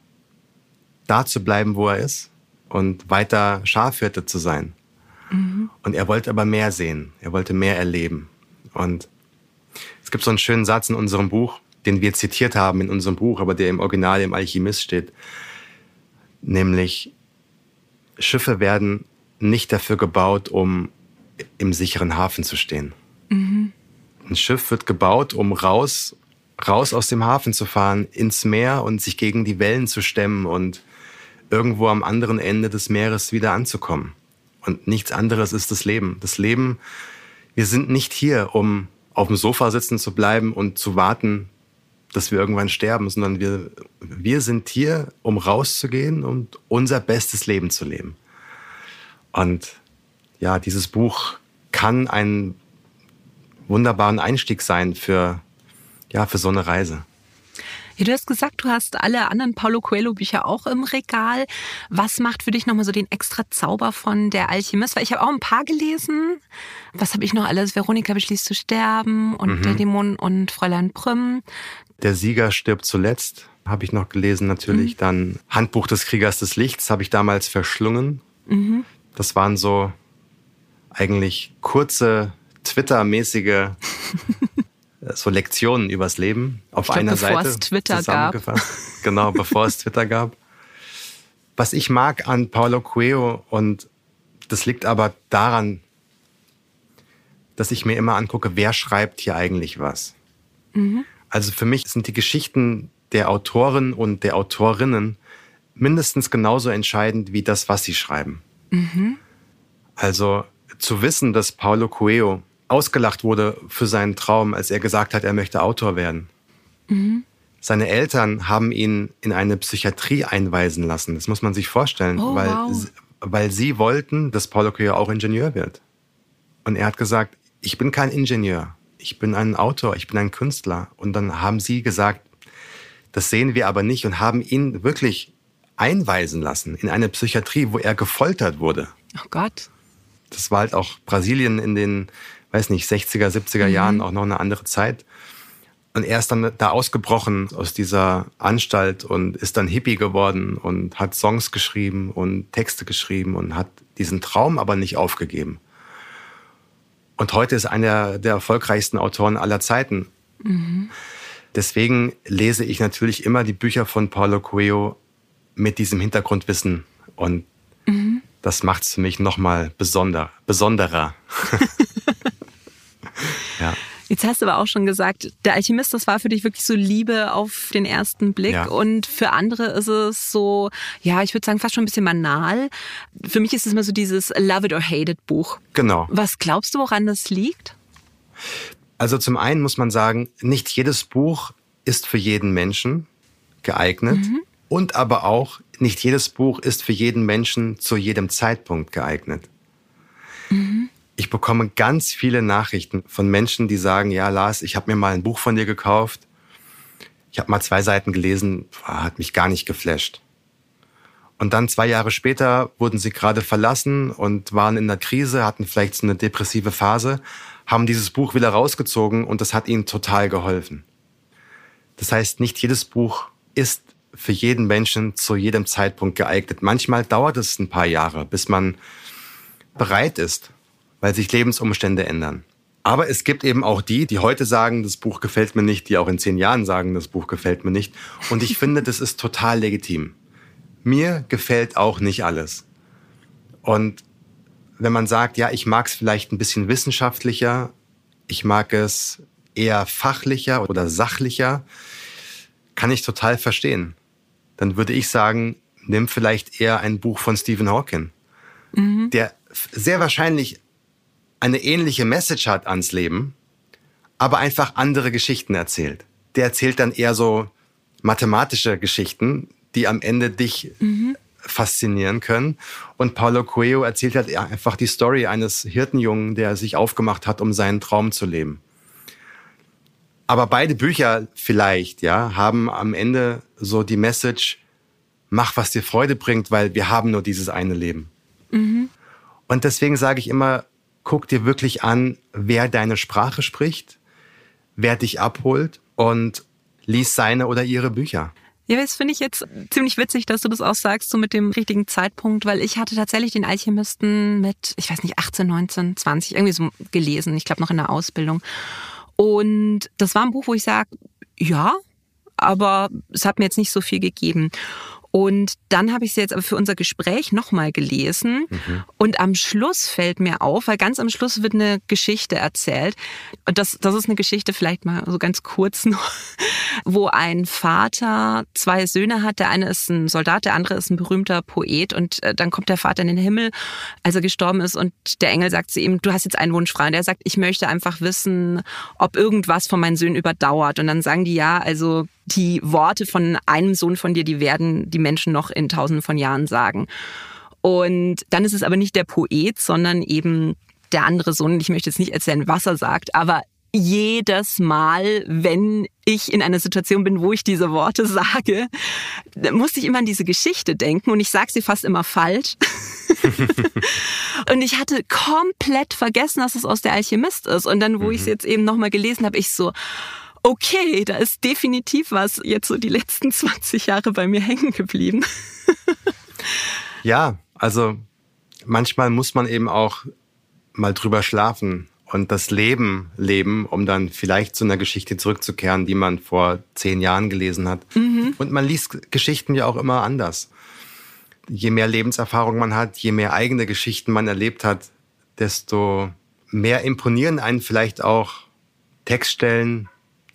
da zu bleiben, wo er ist und weiter Schafhirte zu sein. Mhm. Und er wollte aber mehr sehen, er wollte mehr erleben. Und es gibt so einen schönen Satz in unserem Buch, den wir zitiert haben in unserem Buch, aber der im Original im Alchemist steht, nämlich Schiffe werden nicht dafür gebaut, um im sicheren Hafen zu stehen. Mhm. Ein Schiff wird gebaut, um raus, raus aus dem Hafen zu fahren, ins Meer und sich gegen die Wellen zu stemmen und irgendwo am anderen Ende des Meeres wieder anzukommen. Und nichts anderes ist das Leben. Das Leben, wir sind nicht hier, um auf dem Sofa sitzen zu bleiben und zu warten, dass wir irgendwann sterben, sondern wir, wir sind hier, um rauszugehen und unser bestes Leben zu leben. Und ja, dieses Buch kann ein wunderbaren Einstieg sein für, ja, für so eine Reise. Ja, du hast gesagt, du hast alle anderen Paulo Coelho-Bücher auch im Regal. Was macht für dich nochmal so den extra Zauber von Der Alchemist? Weil ich habe auch ein paar gelesen. Was habe ich noch alles? Veronika beschließt zu sterben und mhm. Der Dämon und Fräulein Prüm. Der Sieger stirbt zuletzt, habe ich noch gelesen natürlich. Mhm. Dann Handbuch des Kriegers des Lichts habe ich damals verschlungen. Mhm. Das waren so eigentlich kurze Twitter-mäßige so Lektionen übers Leben auf glaub, einer bevor Seite. Es Twitter gab. Genau, bevor es Twitter gab. Was ich mag an Paulo Coelho und das liegt aber daran, dass ich mir immer angucke, wer schreibt hier eigentlich was. Mhm. Also für mich sind die Geschichten der Autoren und der Autorinnen mindestens genauso entscheidend wie das, was sie schreiben. Mhm. Also zu wissen, dass Paulo Coelho ausgelacht wurde für seinen Traum, als er gesagt hat, er möchte Autor werden. Mhm. Seine Eltern haben ihn in eine Psychiatrie einweisen lassen. Das muss man sich vorstellen, oh, weil, wow. weil sie wollten, dass Paulo Coelho auch Ingenieur wird. Und er hat gesagt, ich bin kein Ingenieur, ich bin ein Autor, ich bin ein Künstler. Und dann haben sie gesagt, das sehen wir aber nicht und haben ihn wirklich einweisen lassen in eine Psychiatrie, wo er gefoltert wurde. Oh Gott. Das war halt auch Brasilien in den weiß nicht, 60er, 70er mhm. Jahren auch noch eine andere Zeit. Und er ist dann da ausgebrochen aus dieser Anstalt und ist dann Hippie geworden und hat Songs geschrieben und Texte geschrieben und hat diesen Traum aber nicht aufgegeben. Und heute ist einer der erfolgreichsten Autoren aller Zeiten. Mhm. Deswegen lese ich natürlich immer die Bücher von Paulo Coelho mit diesem Hintergrundwissen. Und mhm. das macht es für mich nochmal besonder, besonderer. Jetzt hast du aber auch schon gesagt, der Alchemist, das war für dich wirklich so Liebe auf den ersten Blick. Ja. Und für andere ist es so, ja, ich würde sagen, fast schon ein bisschen banal. Für mich ist es immer so dieses Love it or hate it Buch. Genau. Was glaubst du, woran das liegt? Also zum einen muss man sagen, nicht jedes Buch ist für jeden Menschen geeignet. Mhm. Und aber auch, nicht jedes Buch ist für jeden Menschen zu jedem Zeitpunkt geeignet. Ich bekomme ganz viele Nachrichten von Menschen, die sagen, ja, Lars, ich habe mir mal ein Buch von dir gekauft. Ich habe mal zwei Seiten gelesen, hat mich gar nicht geflasht. Und dann zwei Jahre später wurden sie gerade verlassen und waren in einer Krise, hatten vielleicht so eine depressive Phase, haben dieses Buch wieder rausgezogen und das hat ihnen total geholfen. Das heißt, nicht jedes Buch ist für jeden Menschen zu jedem Zeitpunkt geeignet. Manchmal dauert es ein paar Jahre, bis man bereit ist, weil sich Lebensumstände ändern. Aber es gibt eben auch die, die heute sagen, das Buch gefällt mir nicht, die auch in zehn Jahren sagen, das Buch gefällt mir nicht. Und ich finde, das ist total legitim. Mir gefällt auch nicht alles. Und wenn man sagt, ja, ich mag es vielleicht ein bisschen wissenschaftlicher, ich mag es eher fachlicher oder sachlicher, kann ich total verstehen. Dann würde ich sagen, nimm vielleicht eher ein Buch von Stephen Hawking, mhm. der sehr wahrscheinlich eine ähnliche Message hat ans Leben, aber einfach andere Geschichten erzählt. Der erzählt dann eher so mathematische Geschichten, die am Ende dich mhm. faszinieren können. Und Paulo Coelho erzählt halt einfach die Story eines Hirtenjungen, der sich aufgemacht hat, um seinen Traum zu leben. Aber beide Bücher vielleicht, ja, haben am Ende so die Message, mach, was dir Freude bringt, weil wir haben nur dieses eine Leben. Mhm. Und deswegen sage ich immer, guck dir wirklich an, wer deine Sprache spricht, wer dich abholt und lies seine oder ihre Bücher. Ja, das finde ich jetzt ziemlich witzig, dass du das auch sagst, so mit dem richtigen Zeitpunkt, weil ich hatte tatsächlich den Alchemisten mit, ich weiß nicht, 18, 19, 20 irgendwie so gelesen. Ich glaube noch in der Ausbildung. Und das war ein Buch, wo ich sage, ja, aber es hat mir jetzt nicht so viel gegeben. Und dann habe ich sie jetzt aber für unser Gespräch nochmal gelesen. Mhm. Und am Schluss fällt mir auf, weil ganz am Schluss wird eine Geschichte erzählt. Und das, das ist eine Geschichte vielleicht mal so ganz kurz noch, wo ein Vater zwei Söhne hat. Der eine ist ein Soldat, der andere ist ein berühmter Poet. Und äh, dann kommt der Vater in den Himmel, als er gestorben ist. Und der Engel sagt zu ihm, du hast jetzt einen Wunsch frei. Und er sagt, ich möchte einfach wissen, ob irgendwas von meinen Söhnen überdauert. Und dann sagen die ja, also die Worte von einem Sohn von dir, die werden die Menschen noch in tausenden von Jahren sagen. Und dann ist es aber nicht der Poet, sondern eben der andere Sohn. Ich möchte jetzt nicht erzählen, was er sagt, aber jedes Mal, wenn ich in einer Situation bin, wo ich diese Worte sage, musste ich immer an diese Geschichte denken und ich sage sie fast immer falsch. und ich hatte komplett vergessen, dass es aus der Alchemist ist. Und dann, wo mhm. ich es jetzt eben nochmal gelesen habe, ich so, okay, da ist definitiv was jetzt so die letzten 20 Jahre bei mir hängen geblieben. ja, also manchmal muss man eben auch mal drüber schlafen und das Leben leben, um dann vielleicht zu einer Geschichte zurückzukehren, die man vor zehn Jahren gelesen hat. Mhm. Und man liest Geschichten ja auch immer anders. Je mehr Lebenserfahrung man hat, je mehr eigene Geschichten man erlebt hat, desto mehr imponieren einen vielleicht auch Textstellen,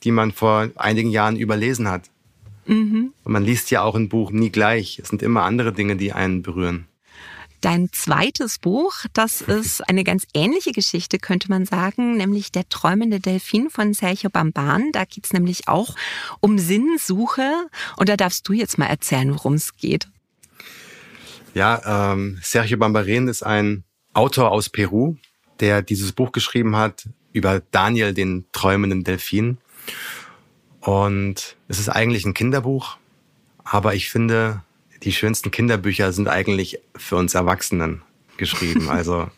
die man vor einigen Jahren überlesen hat. Mhm. Und man liest ja auch ein Buch nie gleich. Es sind immer andere Dinge, die einen berühren. Dein zweites Buch, das ist eine ganz ähnliche Geschichte, könnte man sagen, nämlich Der träumende Delfin von Sergio Bamban. Da geht es nämlich auch um Sinnsuche. Und da darfst du jetzt mal erzählen, worum es geht. Ja, ähm, Sergio Bambarin ist ein Autor aus Peru, der dieses Buch geschrieben hat über Daniel, den träumenden Delfin. Und es ist eigentlich ein Kinderbuch, aber ich finde, die schönsten Kinderbücher sind eigentlich für uns Erwachsenen geschrieben. Also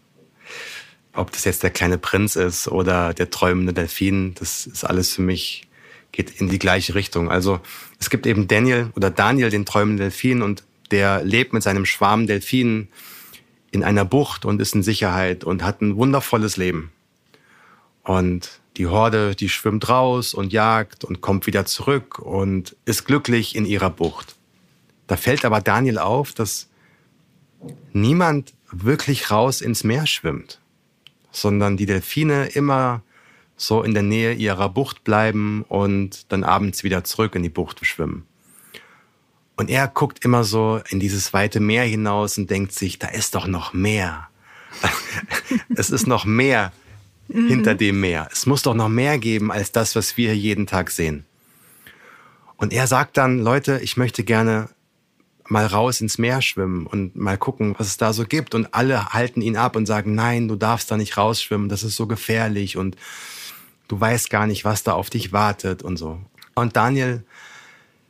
ob das jetzt der kleine Prinz ist oder der träumende Delfin, das ist alles für mich, geht in die gleiche Richtung. Also es gibt eben Daniel oder Daniel, den träumenden Delfin, und der lebt mit seinem Schwarm Delfinen in einer Bucht und ist in Sicherheit und hat ein wundervolles Leben. Und die Horde, die schwimmt raus und jagt und kommt wieder zurück und ist glücklich in ihrer Bucht. Da fällt aber Daniel auf, dass niemand wirklich raus ins Meer schwimmt, sondern die Delfine immer so in der Nähe ihrer Bucht bleiben und dann abends wieder zurück in die Bucht schwimmen. Und er guckt immer so in dieses weite Meer hinaus und denkt sich, da ist doch noch mehr. es ist noch mehr mhm. hinter dem Meer. Es muss doch noch mehr geben als das, was wir jeden Tag sehen. Und er sagt dann, Leute, ich möchte gerne mal raus ins Meer schwimmen und mal gucken, was es da so gibt. Und alle halten ihn ab und sagen, nein, du darfst da nicht rausschwimmen, das ist so gefährlich und du weißt gar nicht, was da auf dich wartet und so. Und Daniel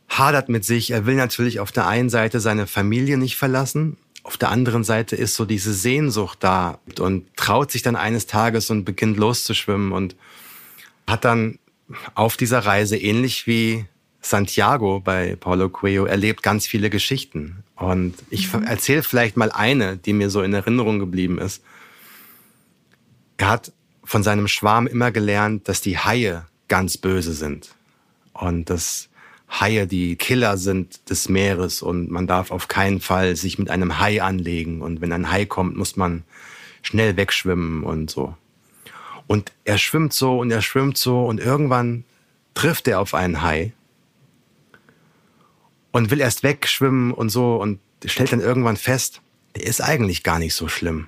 hadert mit sich. Er will natürlich auf der einen Seite seine Familie nicht verlassen. Auf der anderen Seite ist so diese Sehnsucht da und traut sich dann eines Tages und beginnt loszuschwimmen und hat dann auf dieser Reise ähnlich wie Santiago bei Paulo Coelho erlebt ganz viele Geschichten. Und ich mhm. erzähle vielleicht mal eine, die mir so in Erinnerung geblieben ist. Er hat von seinem Schwarm immer gelernt, dass die Haie ganz böse sind. Und dass Haie die Killer sind des Meeres und man darf auf keinen Fall sich mit einem Hai anlegen und wenn ein Hai kommt, muss man schnell wegschwimmen und so. Und er schwimmt so und er schwimmt so und irgendwann trifft er auf einen Hai und will erst wegschwimmen und so und stellt dann irgendwann fest, der ist eigentlich gar nicht so schlimm.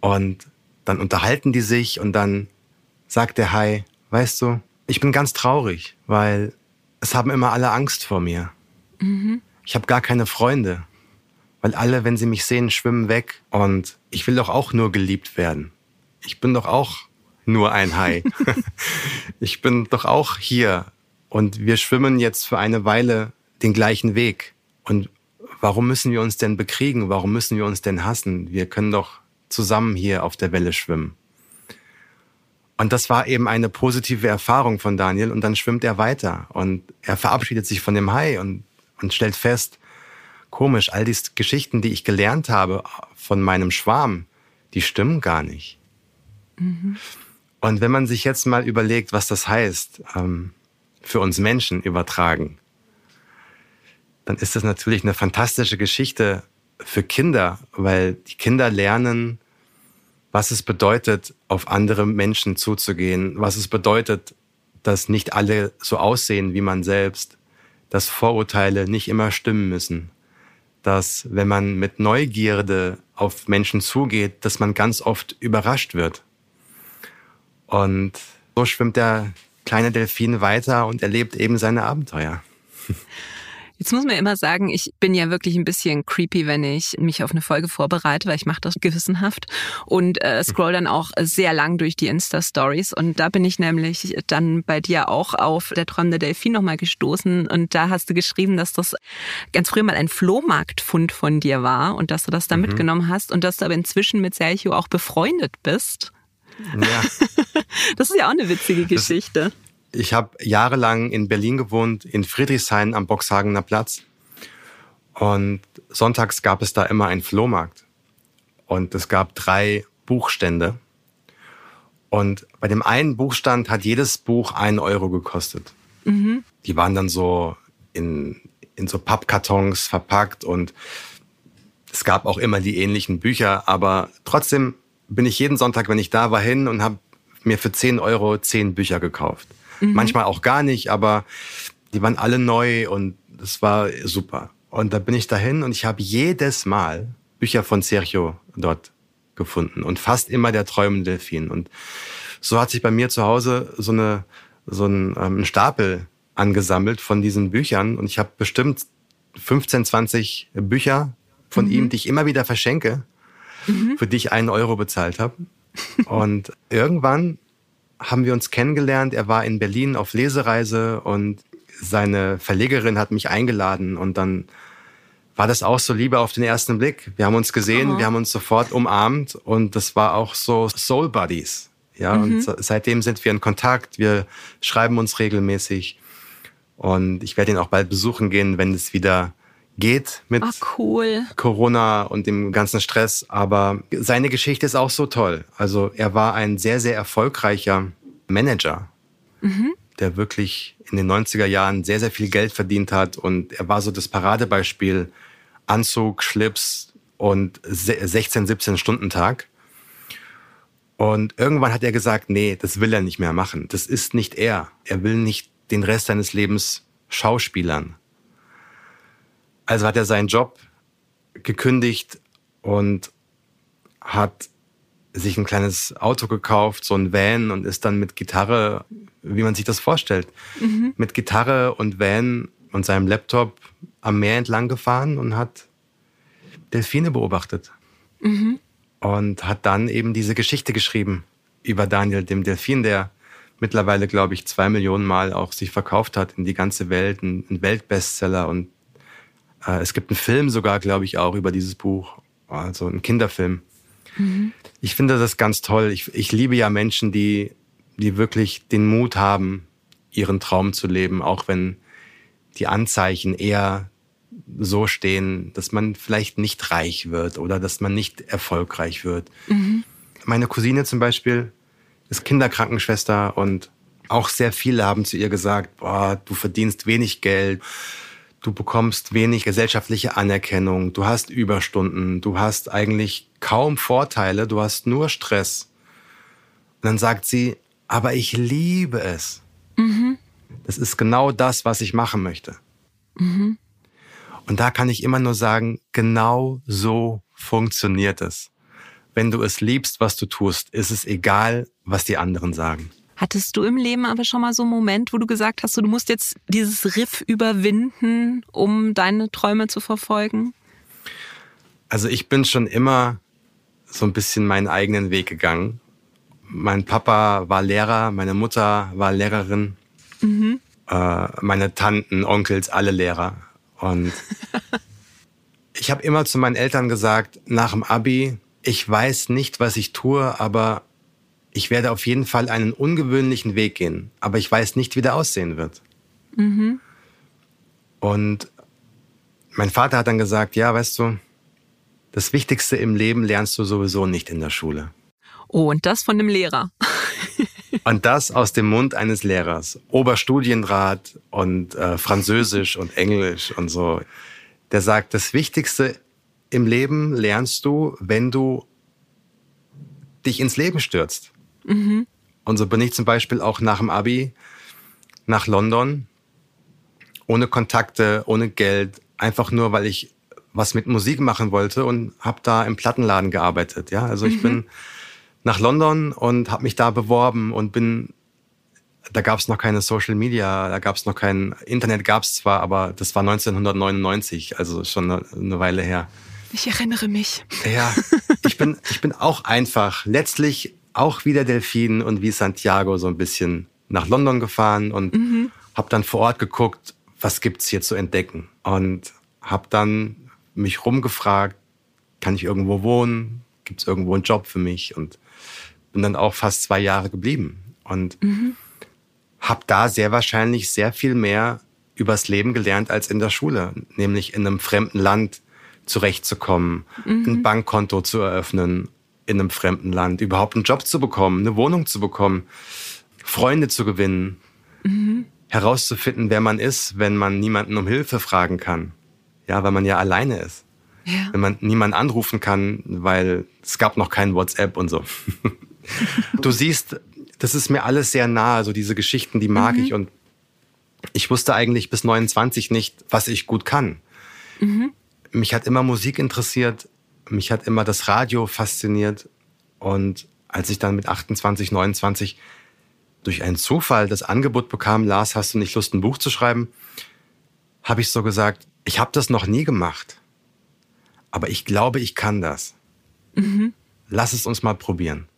Und dann unterhalten die sich und dann sagt der Hai, weißt du, ich bin ganz traurig, weil es haben immer alle Angst vor mir. Mhm. Ich habe gar keine Freunde, weil alle, wenn sie mich sehen, schwimmen weg. Und ich will doch auch nur geliebt werden. Ich bin doch auch nur ein Hai. ich bin doch auch hier. Und wir schwimmen jetzt für eine Weile den gleichen Weg. Und warum müssen wir uns denn bekriegen? Warum müssen wir uns denn hassen? Wir können doch zusammen hier auf der Welle schwimmen. Und das war eben eine positive Erfahrung von Daniel. Und dann schwimmt er weiter und er verabschiedet sich von dem Hai und, und stellt fest, komisch, all die Geschichten, die ich gelernt habe von meinem Schwarm, die stimmen gar nicht. Mhm. Und wenn man sich jetzt mal überlegt, was das heißt, ähm, für uns Menschen übertragen, dann ist das natürlich eine fantastische Geschichte für Kinder, weil die Kinder lernen, was es bedeutet, auf andere Menschen zuzugehen, was es bedeutet, dass nicht alle so aussehen wie man selbst, dass Vorurteile nicht immer stimmen müssen, dass wenn man mit Neugierde auf Menschen zugeht, dass man ganz oft überrascht wird. Und so schwimmt der kleine Delfin weiter und erlebt eben seine Abenteuer. Jetzt muss man immer sagen, ich bin ja wirklich ein bisschen creepy, wenn ich mich auf eine Folge vorbereite, weil ich mache das gewissenhaft und äh, scroll dann auch sehr lang durch die Insta-Stories. Und da bin ich nämlich dann bei dir auch auf der träumende Delfin nochmal gestoßen. Und da hast du geschrieben, dass das ganz früher mal ein Flohmarktfund von dir war und dass du das da mhm. mitgenommen hast und dass du aber inzwischen mit Sergio auch befreundet bist. Ja. das ist ja auch eine witzige Geschichte. Ich habe jahrelang in Berlin gewohnt, in Friedrichshain am Boxhagener Platz. Und sonntags gab es da immer einen Flohmarkt. Und es gab drei Buchstände. Und bei dem einen Buchstand hat jedes Buch einen Euro gekostet. Mhm. Die waren dann so in, in so Pappkartons verpackt und es gab auch immer die ähnlichen Bücher, aber trotzdem bin ich jeden Sonntag, wenn ich da war, hin und habe mir für 10 Euro zehn Bücher gekauft. Mhm. Manchmal auch gar nicht, aber die waren alle neu und es war super. Und da bin ich dahin und ich habe jedes Mal Bücher von Sergio dort gefunden und fast immer der träumende Delfin. Und so hat sich bei mir zu Hause so, eine, so ein, ähm, Stapel angesammelt von diesen Büchern und ich habe bestimmt 15, 20 Bücher von mhm. ihm, die ich immer wieder verschenke, mhm. für die ich einen Euro bezahlt habe. Und irgendwann haben wir uns kennengelernt. Er war in Berlin auf Lesereise und seine Verlegerin hat mich eingeladen und dann war das auch so Liebe auf den ersten Blick. Wir haben uns gesehen, oh. wir haben uns sofort umarmt und das war auch so Soul Buddies. Ja, mhm. und seitdem sind wir in Kontakt. Wir schreiben uns regelmäßig. Und ich werde ihn auch bald besuchen gehen, wenn es wieder geht mit oh, cool. Corona und dem ganzen Stress. Aber seine Geschichte ist auch so toll. Also er war ein sehr, sehr erfolgreicher Manager, mhm. der wirklich in den 90er Jahren sehr, sehr viel Geld verdient hat. Und er war so das Paradebeispiel Anzug, Schlips und 16, 17 Stunden Tag. Und irgendwann hat er gesagt, nee, das will er nicht mehr machen. Das ist nicht er. Er will nicht den Rest seines Lebens schauspielern. Also hat er seinen Job gekündigt und hat sich ein kleines Auto gekauft, so ein Van und ist dann mit Gitarre, wie man sich das vorstellt, mhm. mit Gitarre und Van und seinem Laptop am Meer entlang gefahren und hat Delfine beobachtet. Mhm und hat dann eben diese Geschichte geschrieben über Daniel, dem Delfin, der mittlerweile, glaube ich, zwei Millionen Mal auch sich verkauft hat in die ganze Welt, ein, ein Weltbestseller und äh, es gibt einen Film sogar, glaube ich, auch über dieses Buch, also ein Kinderfilm. Mhm. Ich finde das ganz toll. Ich, ich liebe ja Menschen, die, die wirklich den Mut haben, ihren Traum zu leben, auch wenn die Anzeichen eher so stehen, dass man vielleicht nicht reich wird oder dass man nicht erfolgreich wird. Mhm. Meine Cousine zum Beispiel ist Kinderkrankenschwester und auch sehr viele haben zu ihr gesagt, boah, du verdienst wenig Geld, du bekommst wenig gesellschaftliche Anerkennung, du hast Überstunden, du hast eigentlich kaum Vorteile, du hast nur Stress. Und dann sagt sie, aber ich liebe es. Mhm. Das ist genau das, was ich machen möchte. Mhm. Und da kann ich immer nur sagen, genau so funktioniert es. Wenn du es liebst, was du tust, ist es egal, was die anderen sagen. Hattest du im Leben aber schon mal so einen Moment, wo du gesagt hast, du musst jetzt dieses Riff überwinden, um deine Träume zu verfolgen? Also ich bin schon immer so ein bisschen meinen eigenen Weg gegangen. Mein Papa war Lehrer, meine Mutter war Lehrerin, mhm. äh, meine Tanten, Onkels, alle Lehrer. Und ich habe immer zu meinen Eltern gesagt, nach dem Abi, ich weiß nicht, was ich tue, aber ich werde auf jeden Fall einen ungewöhnlichen Weg gehen. Aber ich weiß nicht, wie der aussehen wird. Mhm. Und mein Vater hat dann gesagt, ja, weißt du, das Wichtigste im Leben lernst du sowieso nicht in der Schule. Oh, und das von dem Lehrer. Und das aus dem Mund eines Lehrers. Oberstudienrat und äh, Französisch und Englisch und so. Der sagt, das Wichtigste im Leben lernst du, wenn du dich ins Leben stürzt. Mhm. Und so bin ich zum Beispiel auch nach dem Abi nach London, ohne Kontakte, ohne Geld, einfach nur, weil ich was mit Musik machen wollte und habe da im Plattenladen gearbeitet. Ja, also ich mhm. bin nach London und habe mich da beworben und bin da gab es noch keine Social Media, da gab es noch kein Internet, gab es zwar, aber das war 1999, also schon eine, eine Weile her. Ich erinnere mich. Ja, ich bin, ich bin auch einfach letztlich auch wie der Delfin und wie Santiago so ein bisschen nach London gefahren und mhm. habe dann vor Ort geguckt, was gibt's hier zu entdecken und habe dann mich rumgefragt, kann ich irgendwo wohnen? Gibt's irgendwo einen Job für mich? Und bin dann auch fast zwei Jahre geblieben und mhm. habe da sehr wahrscheinlich sehr viel mehr übers Leben gelernt als in der Schule, nämlich in einem fremden Land zurechtzukommen, mhm. ein Bankkonto zu eröffnen in einem fremden Land, überhaupt einen Job zu bekommen, eine Wohnung zu bekommen, Freunde zu gewinnen, mhm. herauszufinden, wer man ist, wenn man niemanden um Hilfe fragen kann. Ja, weil man ja alleine ist. Ja. Wenn man niemanden anrufen kann, weil es gab noch kein WhatsApp und so. du siehst, das ist mir alles sehr nah, also diese Geschichten, die mag mhm. ich und ich wusste eigentlich bis 29 nicht, was ich gut kann. Mhm. Mich hat immer Musik interessiert, mich hat immer das Radio fasziniert und als ich dann mit 28, 29 durch einen Zufall das Angebot bekam, Lars, hast du nicht Lust, ein Buch zu schreiben, habe ich so gesagt, ich habe das noch nie gemacht, aber ich glaube, ich kann das. Mhm. Lass es uns mal probieren.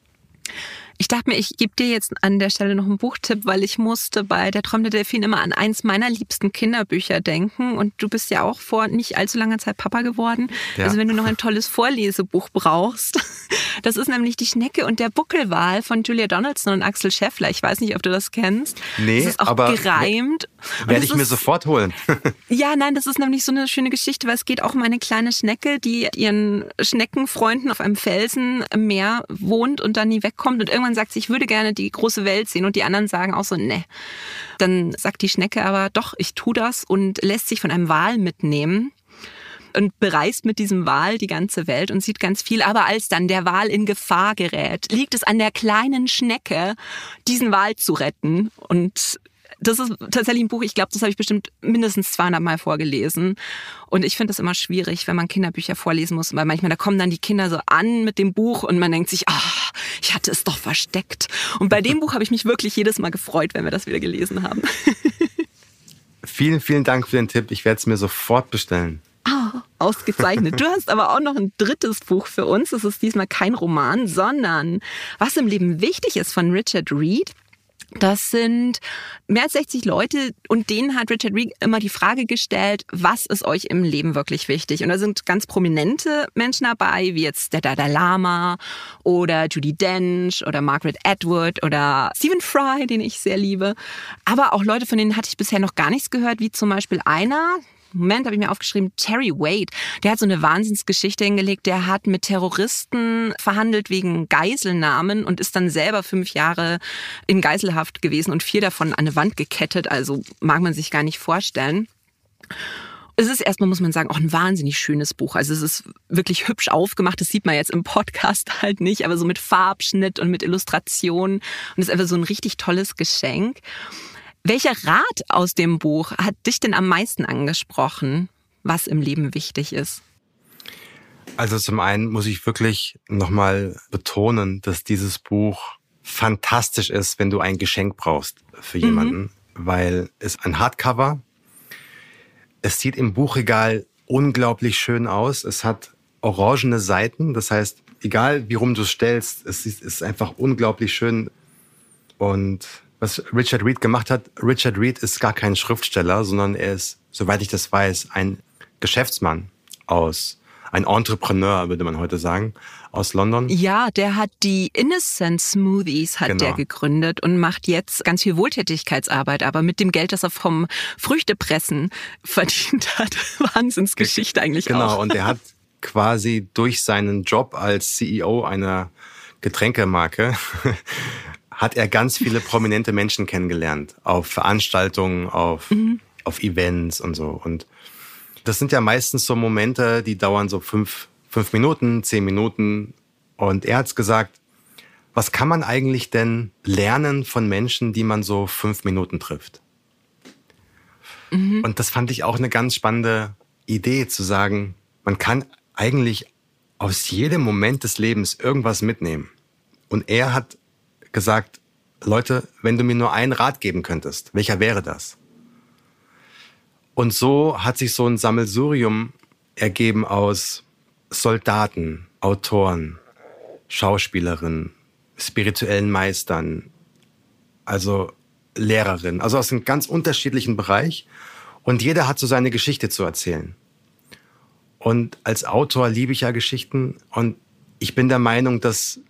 Ich dachte mir, ich gebe dir jetzt an der Stelle noch einen Buchtipp, weil ich musste bei Der träumende Delfin immer an eins meiner liebsten Kinderbücher denken. Und du bist ja auch vor nicht allzu langer Zeit Papa geworden. Ja. Also wenn du noch ein tolles Vorlesebuch brauchst. Das ist nämlich Die Schnecke und der Buckelwal von Julia Donaldson und Axel Scheffler. Ich weiß nicht, ob du das kennst. Nee, das ist auch aber gereimt. Werde ich mir sofort holen. ja, nein, das ist nämlich so eine schöne Geschichte, weil es geht auch um eine kleine Schnecke, die ihren Schneckenfreunden auf einem Felsen im Meer wohnt und dann nie wegkommt und irgendwann sagt sie, ich würde gerne die große Welt sehen und die anderen sagen auch so, ne. Dann sagt die Schnecke aber, doch, ich tu das und lässt sich von einem Wal mitnehmen und bereist mit diesem Wal die ganze Welt und sieht ganz viel. Aber als dann der Wal in Gefahr gerät, liegt es an der kleinen Schnecke, diesen Wal zu retten. Und das ist tatsächlich ein Buch, ich glaube, das habe ich bestimmt mindestens 200 Mal vorgelesen. Und ich finde es immer schwierig, wenn man Kinderbücher vorlesen muss, weil manchmal da kommen dann die Kinder so an mit dem Buch und man denkt sich, ah, ich hatte es doch versteckt. Und bei dem Buch habe ich mich wirklich jedes Mal gefreut, wenn wir das wieder gelesen haben. vielen, vielen Dank für den Tipp. Ich werde es mir sofort bestellen. Ah, ausgezeichnet. Du hast aber auch noch ein drittes Buch für uns. Das ist diesmal kein Roman, sondern Was im Leben wichtig ist von Richard Reed. Das sind mehr als 60 Leute und denen hat Richard Reed immer die Frage gestellt, was ist euch im Leben wirklich wichtig? Und da sind ganz prominente Menschen dabei, wie jetzt der Dalai Lama oder Judy Dench oder Margaret Atwood oder Stephen Fry, den ich sehr liebe. Aber auch Leute, von denen hatte ich bisher noch gar nichts gehört, wie zum Beispiel einer, Moment, habe ich mir aufgeschrieben, Terry Wade. Der hat so eine Wahnsinnsgeschichte hingelegt. Der hat mit Terroristen verhandelt wegen Geiselnahmen und ist dann selber fünf Jahre in Geiselhaft gewesen und vier davon an eine Wand gekettet. Also mag man sich gar nicht vorstellen. Es ist erstmal, muss man sagen, auch ein wahnsinnig schönes Buch. Also es ist wirklich hübsch aufgemacht. Das sieht man jetzt im Podcast halt nicht, aber so mit Farbschnitt und mit Illustrationen. Und es ist einfach so ein richtig tolles Geschenk. Welcher Rat aus dem Buch hat dich denn am meisten angesprochen, was im Leben wichtig ist? Also zum einen muss ich wirklich nochmal betonen, dass dieses Buch fantastisch ist, wenn du ein Geschenk brauchst für mhm. jemanden, mhm. weil es ein Hardcover. Es sieht im Buchregal unglaublich schön aus. Es hat orangene Seiten, das heißt, egal wie rum du es stellst, es ist einfach unglaublich schön und was Richard Reed gemacht hat. Richard Reed ist gar kein Schriftsteller, sondern er ist, soweit ich das weiß, ein Geschäftsmann aus, ein Entrepreneur, würde man heute sagen, aus London. Ja, der hat die Innocent Smoothies hat genau. der gegründet und macht jetzt ganz viel Wohltätigkeitsarbeit, aber mit dem Geld, das er vom Früchtepressen verdient hat. Wahnsinnsgeschichte eigentlich genau, auch. Genau, und er hat quasi durch seinen Job als CEO einer Getränkemarke hat er ganz viele prominente Menschen kennengelernt. Auf Veranstaltungen, auf, mhm. auf Events und so. Und das sind ja meistens so Momente, die dauern so fünf, fünf Minuten, zehn Minuten. Und er hat's gesagt, was kann man eigentlich denn lernen von Menschen, die man so fünf Minuten trifft? Mhm. Und das fand ich auch eine ganz spannende Idee, zu sagen, man kann eigentlich aus jedem Moment des Lebens irgendwas mitnehmen. Und er hat gesagt, Leute, wenn du mir nur einen Rat geben könntest, welcher wäre das? Und so hat sich so ein Sammelsurium ergeben aus Soldaten, Autoren, Schauspielerinnen, spirituellen Meistern, also Lehrerinnen, also aus einem ganz unterschiedlichen Bereich. Und jeder hat so seine Geschichte zu erzählen. Und als Autor liebe ich ja Geschichten und ich bin der Meinung, dass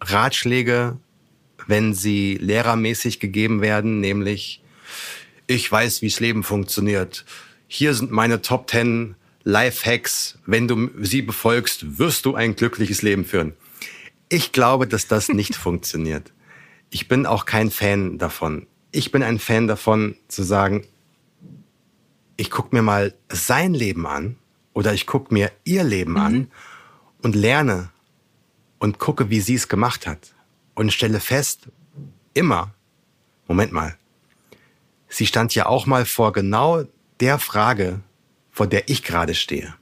Ratschläge wenn sie lehrermäßig gegeben werden, nämlich ich weiß, wie das Leben funktioniert. Hier sind meine Top 10 Lifehacks. Wenn du sie befolgst, wirst du ein glückliches Leben führen. Ich glaube, dass das nicht funktioniert. Ich bin auch kein Fan davon. Ich bin ein Fan davon zu sagen, ich gucke mir mal sein Leben an oder ich gucke mir ihr Leben mhm. an und lerne und gucke, wie sie es gemacht hat und stelle fest, immer, Moment mal, sie stand ja auch mal vor genau der Frage, vor der ich gerade stehe.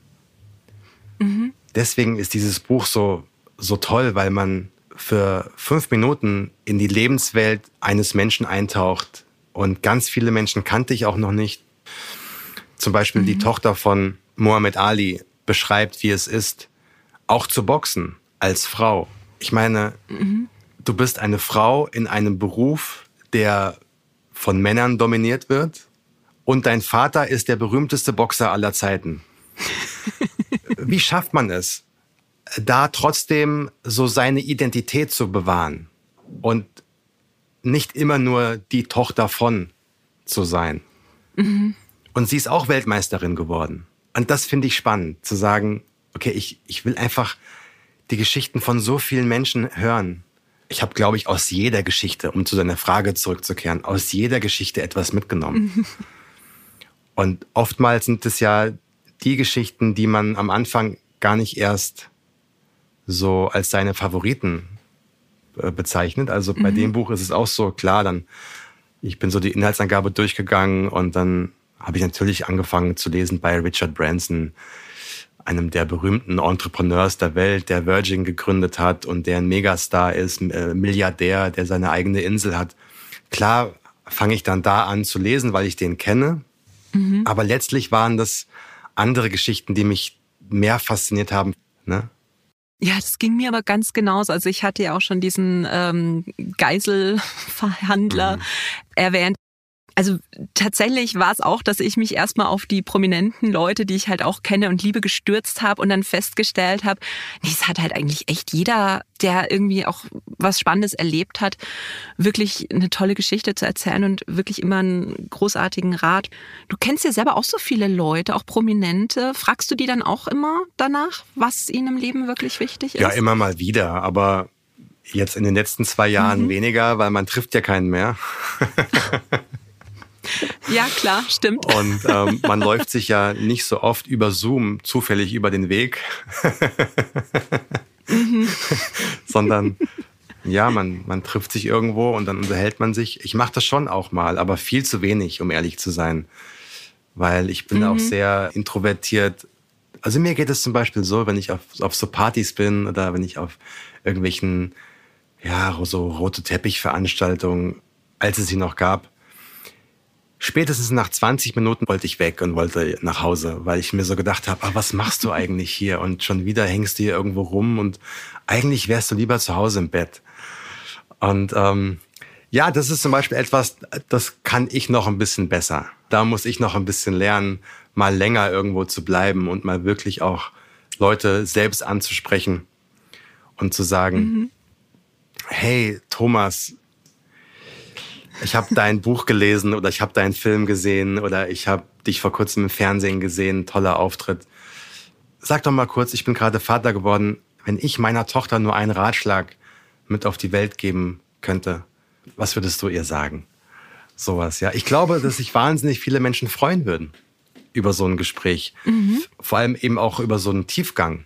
Mhm. Deswegen ist dieses Buch so, so toll, weil man für fünf Minuten in die Lebenswelt eines Menschen eintaucht. Und ganz viele Menschen kannte ich auch noch nicht. Zum Beispiel mhm. die Tochter von Muhammad Ali beschreibt, wie es ist, auch zu boxen als Frau. Ich meine, mhm du bist eine Frau in einem Beruf, der von Männern dominiert wird und dein Vater ist der berühmteste Boxer aller Zeiten. Wie schafft man es, da trotzdem so seine Identität zu bewahren und nicht immer nur die Tochter von zu sein? Mhm. Und sie ist auch Weltmeisterin geworden. Und das finde ich spannend, zu sagen, okay, ich, ich will einfach die Geschichten von so vielen Menschen hören. Ich habe, glaube ich, aus jeder Geschichte, um zu deiner Frage zurückzukehren, aus jeder Geschichte etwas mitgenommen. Und oftmals sind es ja die Geschichten, die man am Anfang gar nicht erst so als seine Favoriten äh, bezeichnet. Also bei mhm. dem Buch ist es auch so klar, dann ich bin so die Inhaltsangabe durchgegangen und dann habe ich natürlich angefangen zu lesen bei Richard Branson, einem der berühmten Entrepreneurs der Welt, der Virgin gegründet hat und der ein Megastar ist, äh, Milliardär, der seine eigene Insel hat. Klar fange ich dann da an zu lesen, weil ich den kenne. Mhm. Aber letztlich waren das andere Geschichten, die mich mehr fasziniert haben. Ne? Ja, das ging mir aber ganz genauso. Also ich hatte ja auch schon diesen ähm, Geiselverhandler mhm. erwähnt. Also tatsächlich war es auch, dass ich mich erstmal auf die prominenten Leute, die ich halt auch kenne und liebe, gestürzt habe und dann festgestellt habe, nee, es hat halt eigentlich echt jeder, der irgendwie auch was Spannendes erlebt hat, wirklich eine tolle Geschichte zu erzählen und wirklich immer einen großartigen Rat. Du kennst ja selber auch so viele Leute, auch Prominente. Fragst du die dann auch immer danach, was ihnen im Leben wirklich wichtig ist? Ja, immer mal wieder, aber jetzt in den letzten zwei Jahren mhm. weniger, weil man trifft ja keinen mehr. Ja, klar, stimmt. Und ähm, man läuft sich ja nicht so oft über Zoom zufällig über den Weg, mhm. sondern ja, man, man trifft sich irgendwo und dann unterhält man sich. Ich mache das schon auch mal, aber viel zu wenig, um ehrlich zu sein. Weil ich bin mhm. auch sehr introvertiert. Also mir geht es zum Beispiel so, wenn ich auf, auf so Partys bin oder wenn ich auf irgendwelchen, ja, so rote Teppichveranstaltungen, als es sie noch gab, Spätestens nach 20 Minuten wollte ich weg und wollte nach Hause, weil ich mir so gedacht habe, ah, was machst du eigentlich hier? Und schon wieder hängst du hier irgendwo rum und eigentlich wärst du lieber zu Hause im Bett. Und ähm, ja, das ist zum Beispiel etwas, das kann ich noch ein bisschen besser. Da muss ich noch ein bisschen lernen, mal länger irgendwo zu bleiben und mal wirklich auch Leute selbst anzusprechen und zu sagen, mhm. hey Thomas, ich habe dein Buch gelesen oder ich habe deinen Film gesehen oder ich habe dich vor kurzem im Fernsehen gesehen, toller Auftritt. Sag doch mal kurz, ich bin gerade Vater geworden. Wenn ich meiner Tochter nur einen Ratschlag mit auf die Welt geben könnte, was würdest du ihr sagen? Sowas, ja. Ich glaube, dass sich wahnsinnig viele Menschen freuen würden über so ein Gespräch. Mhm. Vor allem eben auch über so einen Tiefgang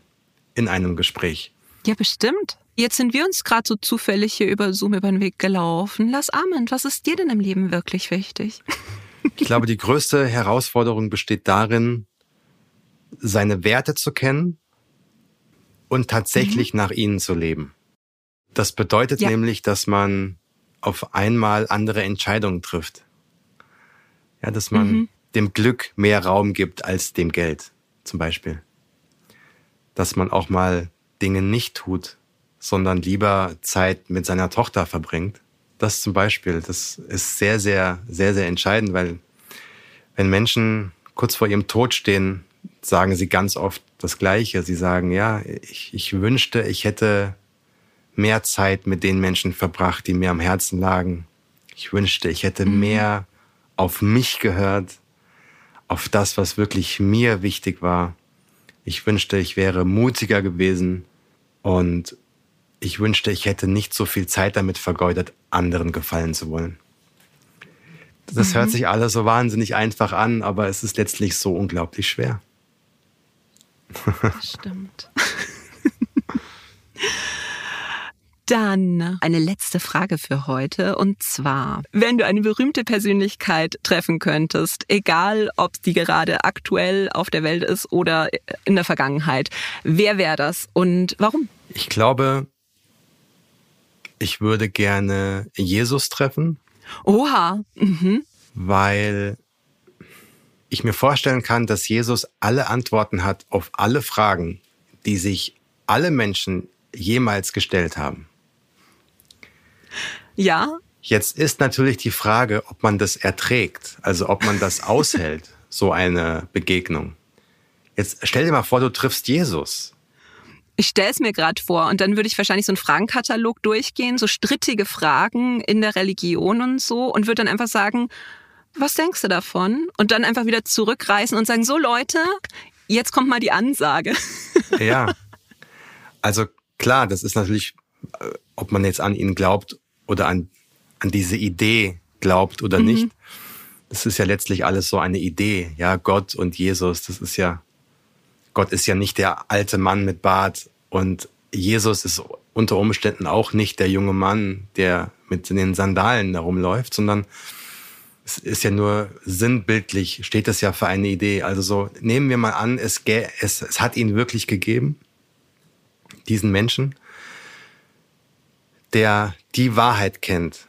in einem Gespräch. Ja, bestimmt. Jetzt sind wir uns gerade so zufällig hier über Zoom über den Weg gelaufen. Lass Armin, was ist dir denn im Leben wirklich wichtig? Ich glaube, die größte Herausforderung besteht darin, seine Werte zu kennen und tatsächlich mhm. nach ihnen zu leben. Das bedeutet ja. nämlich, dass man auf einmal andere Entscheidungen trifft. Ja, dass man mhm. dem Glück mehr Raum gibt als dem Geld, zum Beispiel. Dass man auch mal Dinge nicht tut, sondern lieber Zeit mit seiner Tochter verbringt. Das zum Beispiel, das ist sehr, sehr, sehr, sehr entscheidend, weil wenn Menschen kurz vor ihrem Tod stehen, sagen sie ganz oft das Gleiche. Sie sagen, ja, ich, ich wünschte, ich hätte mehr Zeit mit den Menschen verbracht, die mir am Herzen lagen. Ich wünschte, ich hätte mhm. mehr auf mich gehört, auf das, was wirklich mir wichtig war. Ich wünschte, ich wäre mutiger gewesen und ich wünschte, ich hätte nicht so viel Zeit damit vergeudet, anderen gefallen zu wollen. Das mhm. hört sich alles so wahnsinnig einfach an, aber es ist letztlich so unglaublich schwer. Das stimmt. Dann eine letzte Frage für heute. Und zwar, wenn du eine berühmte Persönlichkeit treffen könntest, egal ob die gerade aktuell auf der Welt ist oder in der Vergangenheit, wer wäre das und warum? Ich glaube, ich würde gerne Jesus treffen. Oha. Mhm. Weil ich mir vorstellen kann, dass Jesus alle Antworten hat auf alle Fragen, die sich alle Menschen jemals gestellt haben. Ja. Jetzt ist natürlich die Frage, ob man das erträgt, also ob man das aushält, so eine Begegnung. Jetzt stell dir mal vor, du triffst Jesus. Ich stelle es mir gerade vor und dann würde ich wahrscheinlich so einen Fragenkatalog durchgehen, so strittige Fragen in der Religion und so und würde dann einfach sagen, was denkst du davon? Und dann einfach wieder zurückreißen und sagen, so Leute, jetzt kommt mal die Ansage. Ja. Also klar, das ist natürlich, äh, ob man jetzt an ihn glaubt oder an, an diese Idee glaubt oder mhm. nicht. Das ist ja letztlich alles so eine Idee. Ja, Gott und Jesus, das ist ja, Gott ist ja nicht der alte Mann mit Bart und Jesus ist unter Umständen auch nicht der junge Mann, der mit den Sandalen herumläuft, sondern es ist ja nur sinnbildlich, steht das ja für eine Idee. Also so, nehmen wir mal an, es, es, es hat ihn wirklich gegeben, diesen Menschen, der die Wahrheit kennt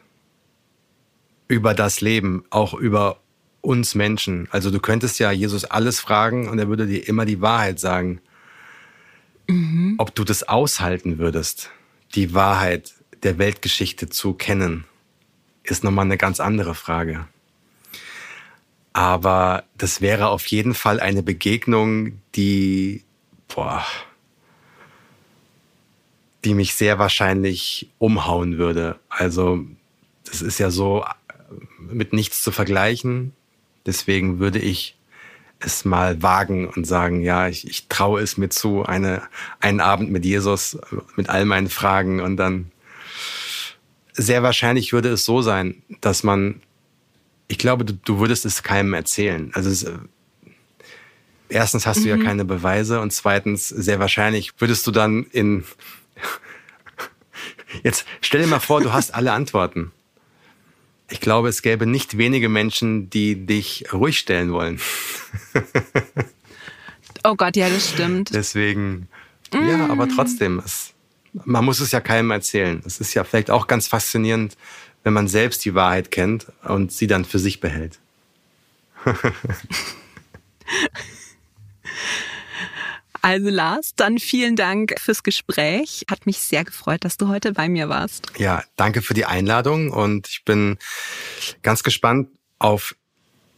über das Leben, auch über uns Menschen. Also du könntest ja Jesus alles fragen und er würde dir immer die Wahrheit sagen. Mhm. Ob du das aushalten würdest, die Wahrheit der Weltgeschichte zu kennen, ist nochmal eine ganz andere Frage. Aber das wäre auf jeden Fall eine Begegnung, die, boah, die mich sehr wahrscheinlich umhauen würde. Also, das ist ja so mit nichts zu vergleichen. Deswegen würde ich es mal wagen und sagen, ja, ich, ich traue es mir zu, eine, einen Abend mit Jesus, mit all meinen Fragen und dann sehr wahrscheinlich würde es so sein, dass man ich glaube, du, du würdest es keinem erzählen. Also es, erstens hast mhm. du ja mhm. keine Beweise und zweitens sehr wahrscheinlich würdest du dann in jetzt stell dir mal vor, du hast alle Antworten. Ich glaube, es gäbe nicht wenige Menschen, die dich ruhig stellen wollen. oh Gott, ja, das stimmt. Deswegen, mm. ja, aber trotzdem, es, man muss es ja keinem erzählen. Es ist ja vielleicht auch ganz faszinierend, wenn man selbst die Wahrheit kennt und sie dann für sich behält. Also Lars, dann vielen Dank fürs Gespräch. Hat mich sehr gefreut, dass du heute bei mir warst. Ja, danke für die Einladung und ich bin ganz gespannt auf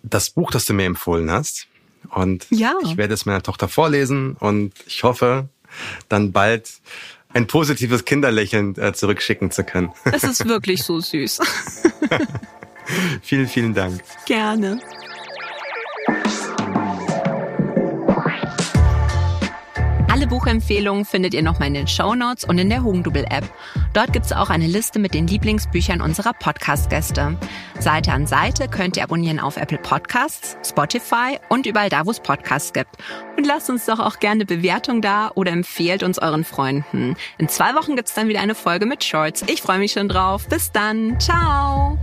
das Buch, das du mir empfohlen hast. Und ja. ich werde es meiner Tochter vorlesen und ich hoffe, dann bald ein positives Kinderlächeln äh, zurückschicken zu können. Es ist wirklich so süß. vielen, vielen Dank. Gerne. Alle Buchempfehlungen findet ihr nochmal in den Show Notes und in der Hugendubel-App. Dort gibt es auch eine Liste mit den Lieblingsbüchern unserer Podcast-Gäste. Seite an Seite könnt ihr abonnieren auf Apple Podcasts, Spotify und überall da, wo es Podcasts gibt. Und lasst uns doch auch gerne Bewertung da oder empfehlt uns euren Freunden. In zwei Wochen gibt es dann wieder eine Folge mit Shorts. Ich freue mich schon drauf. Bis dann. Ciao.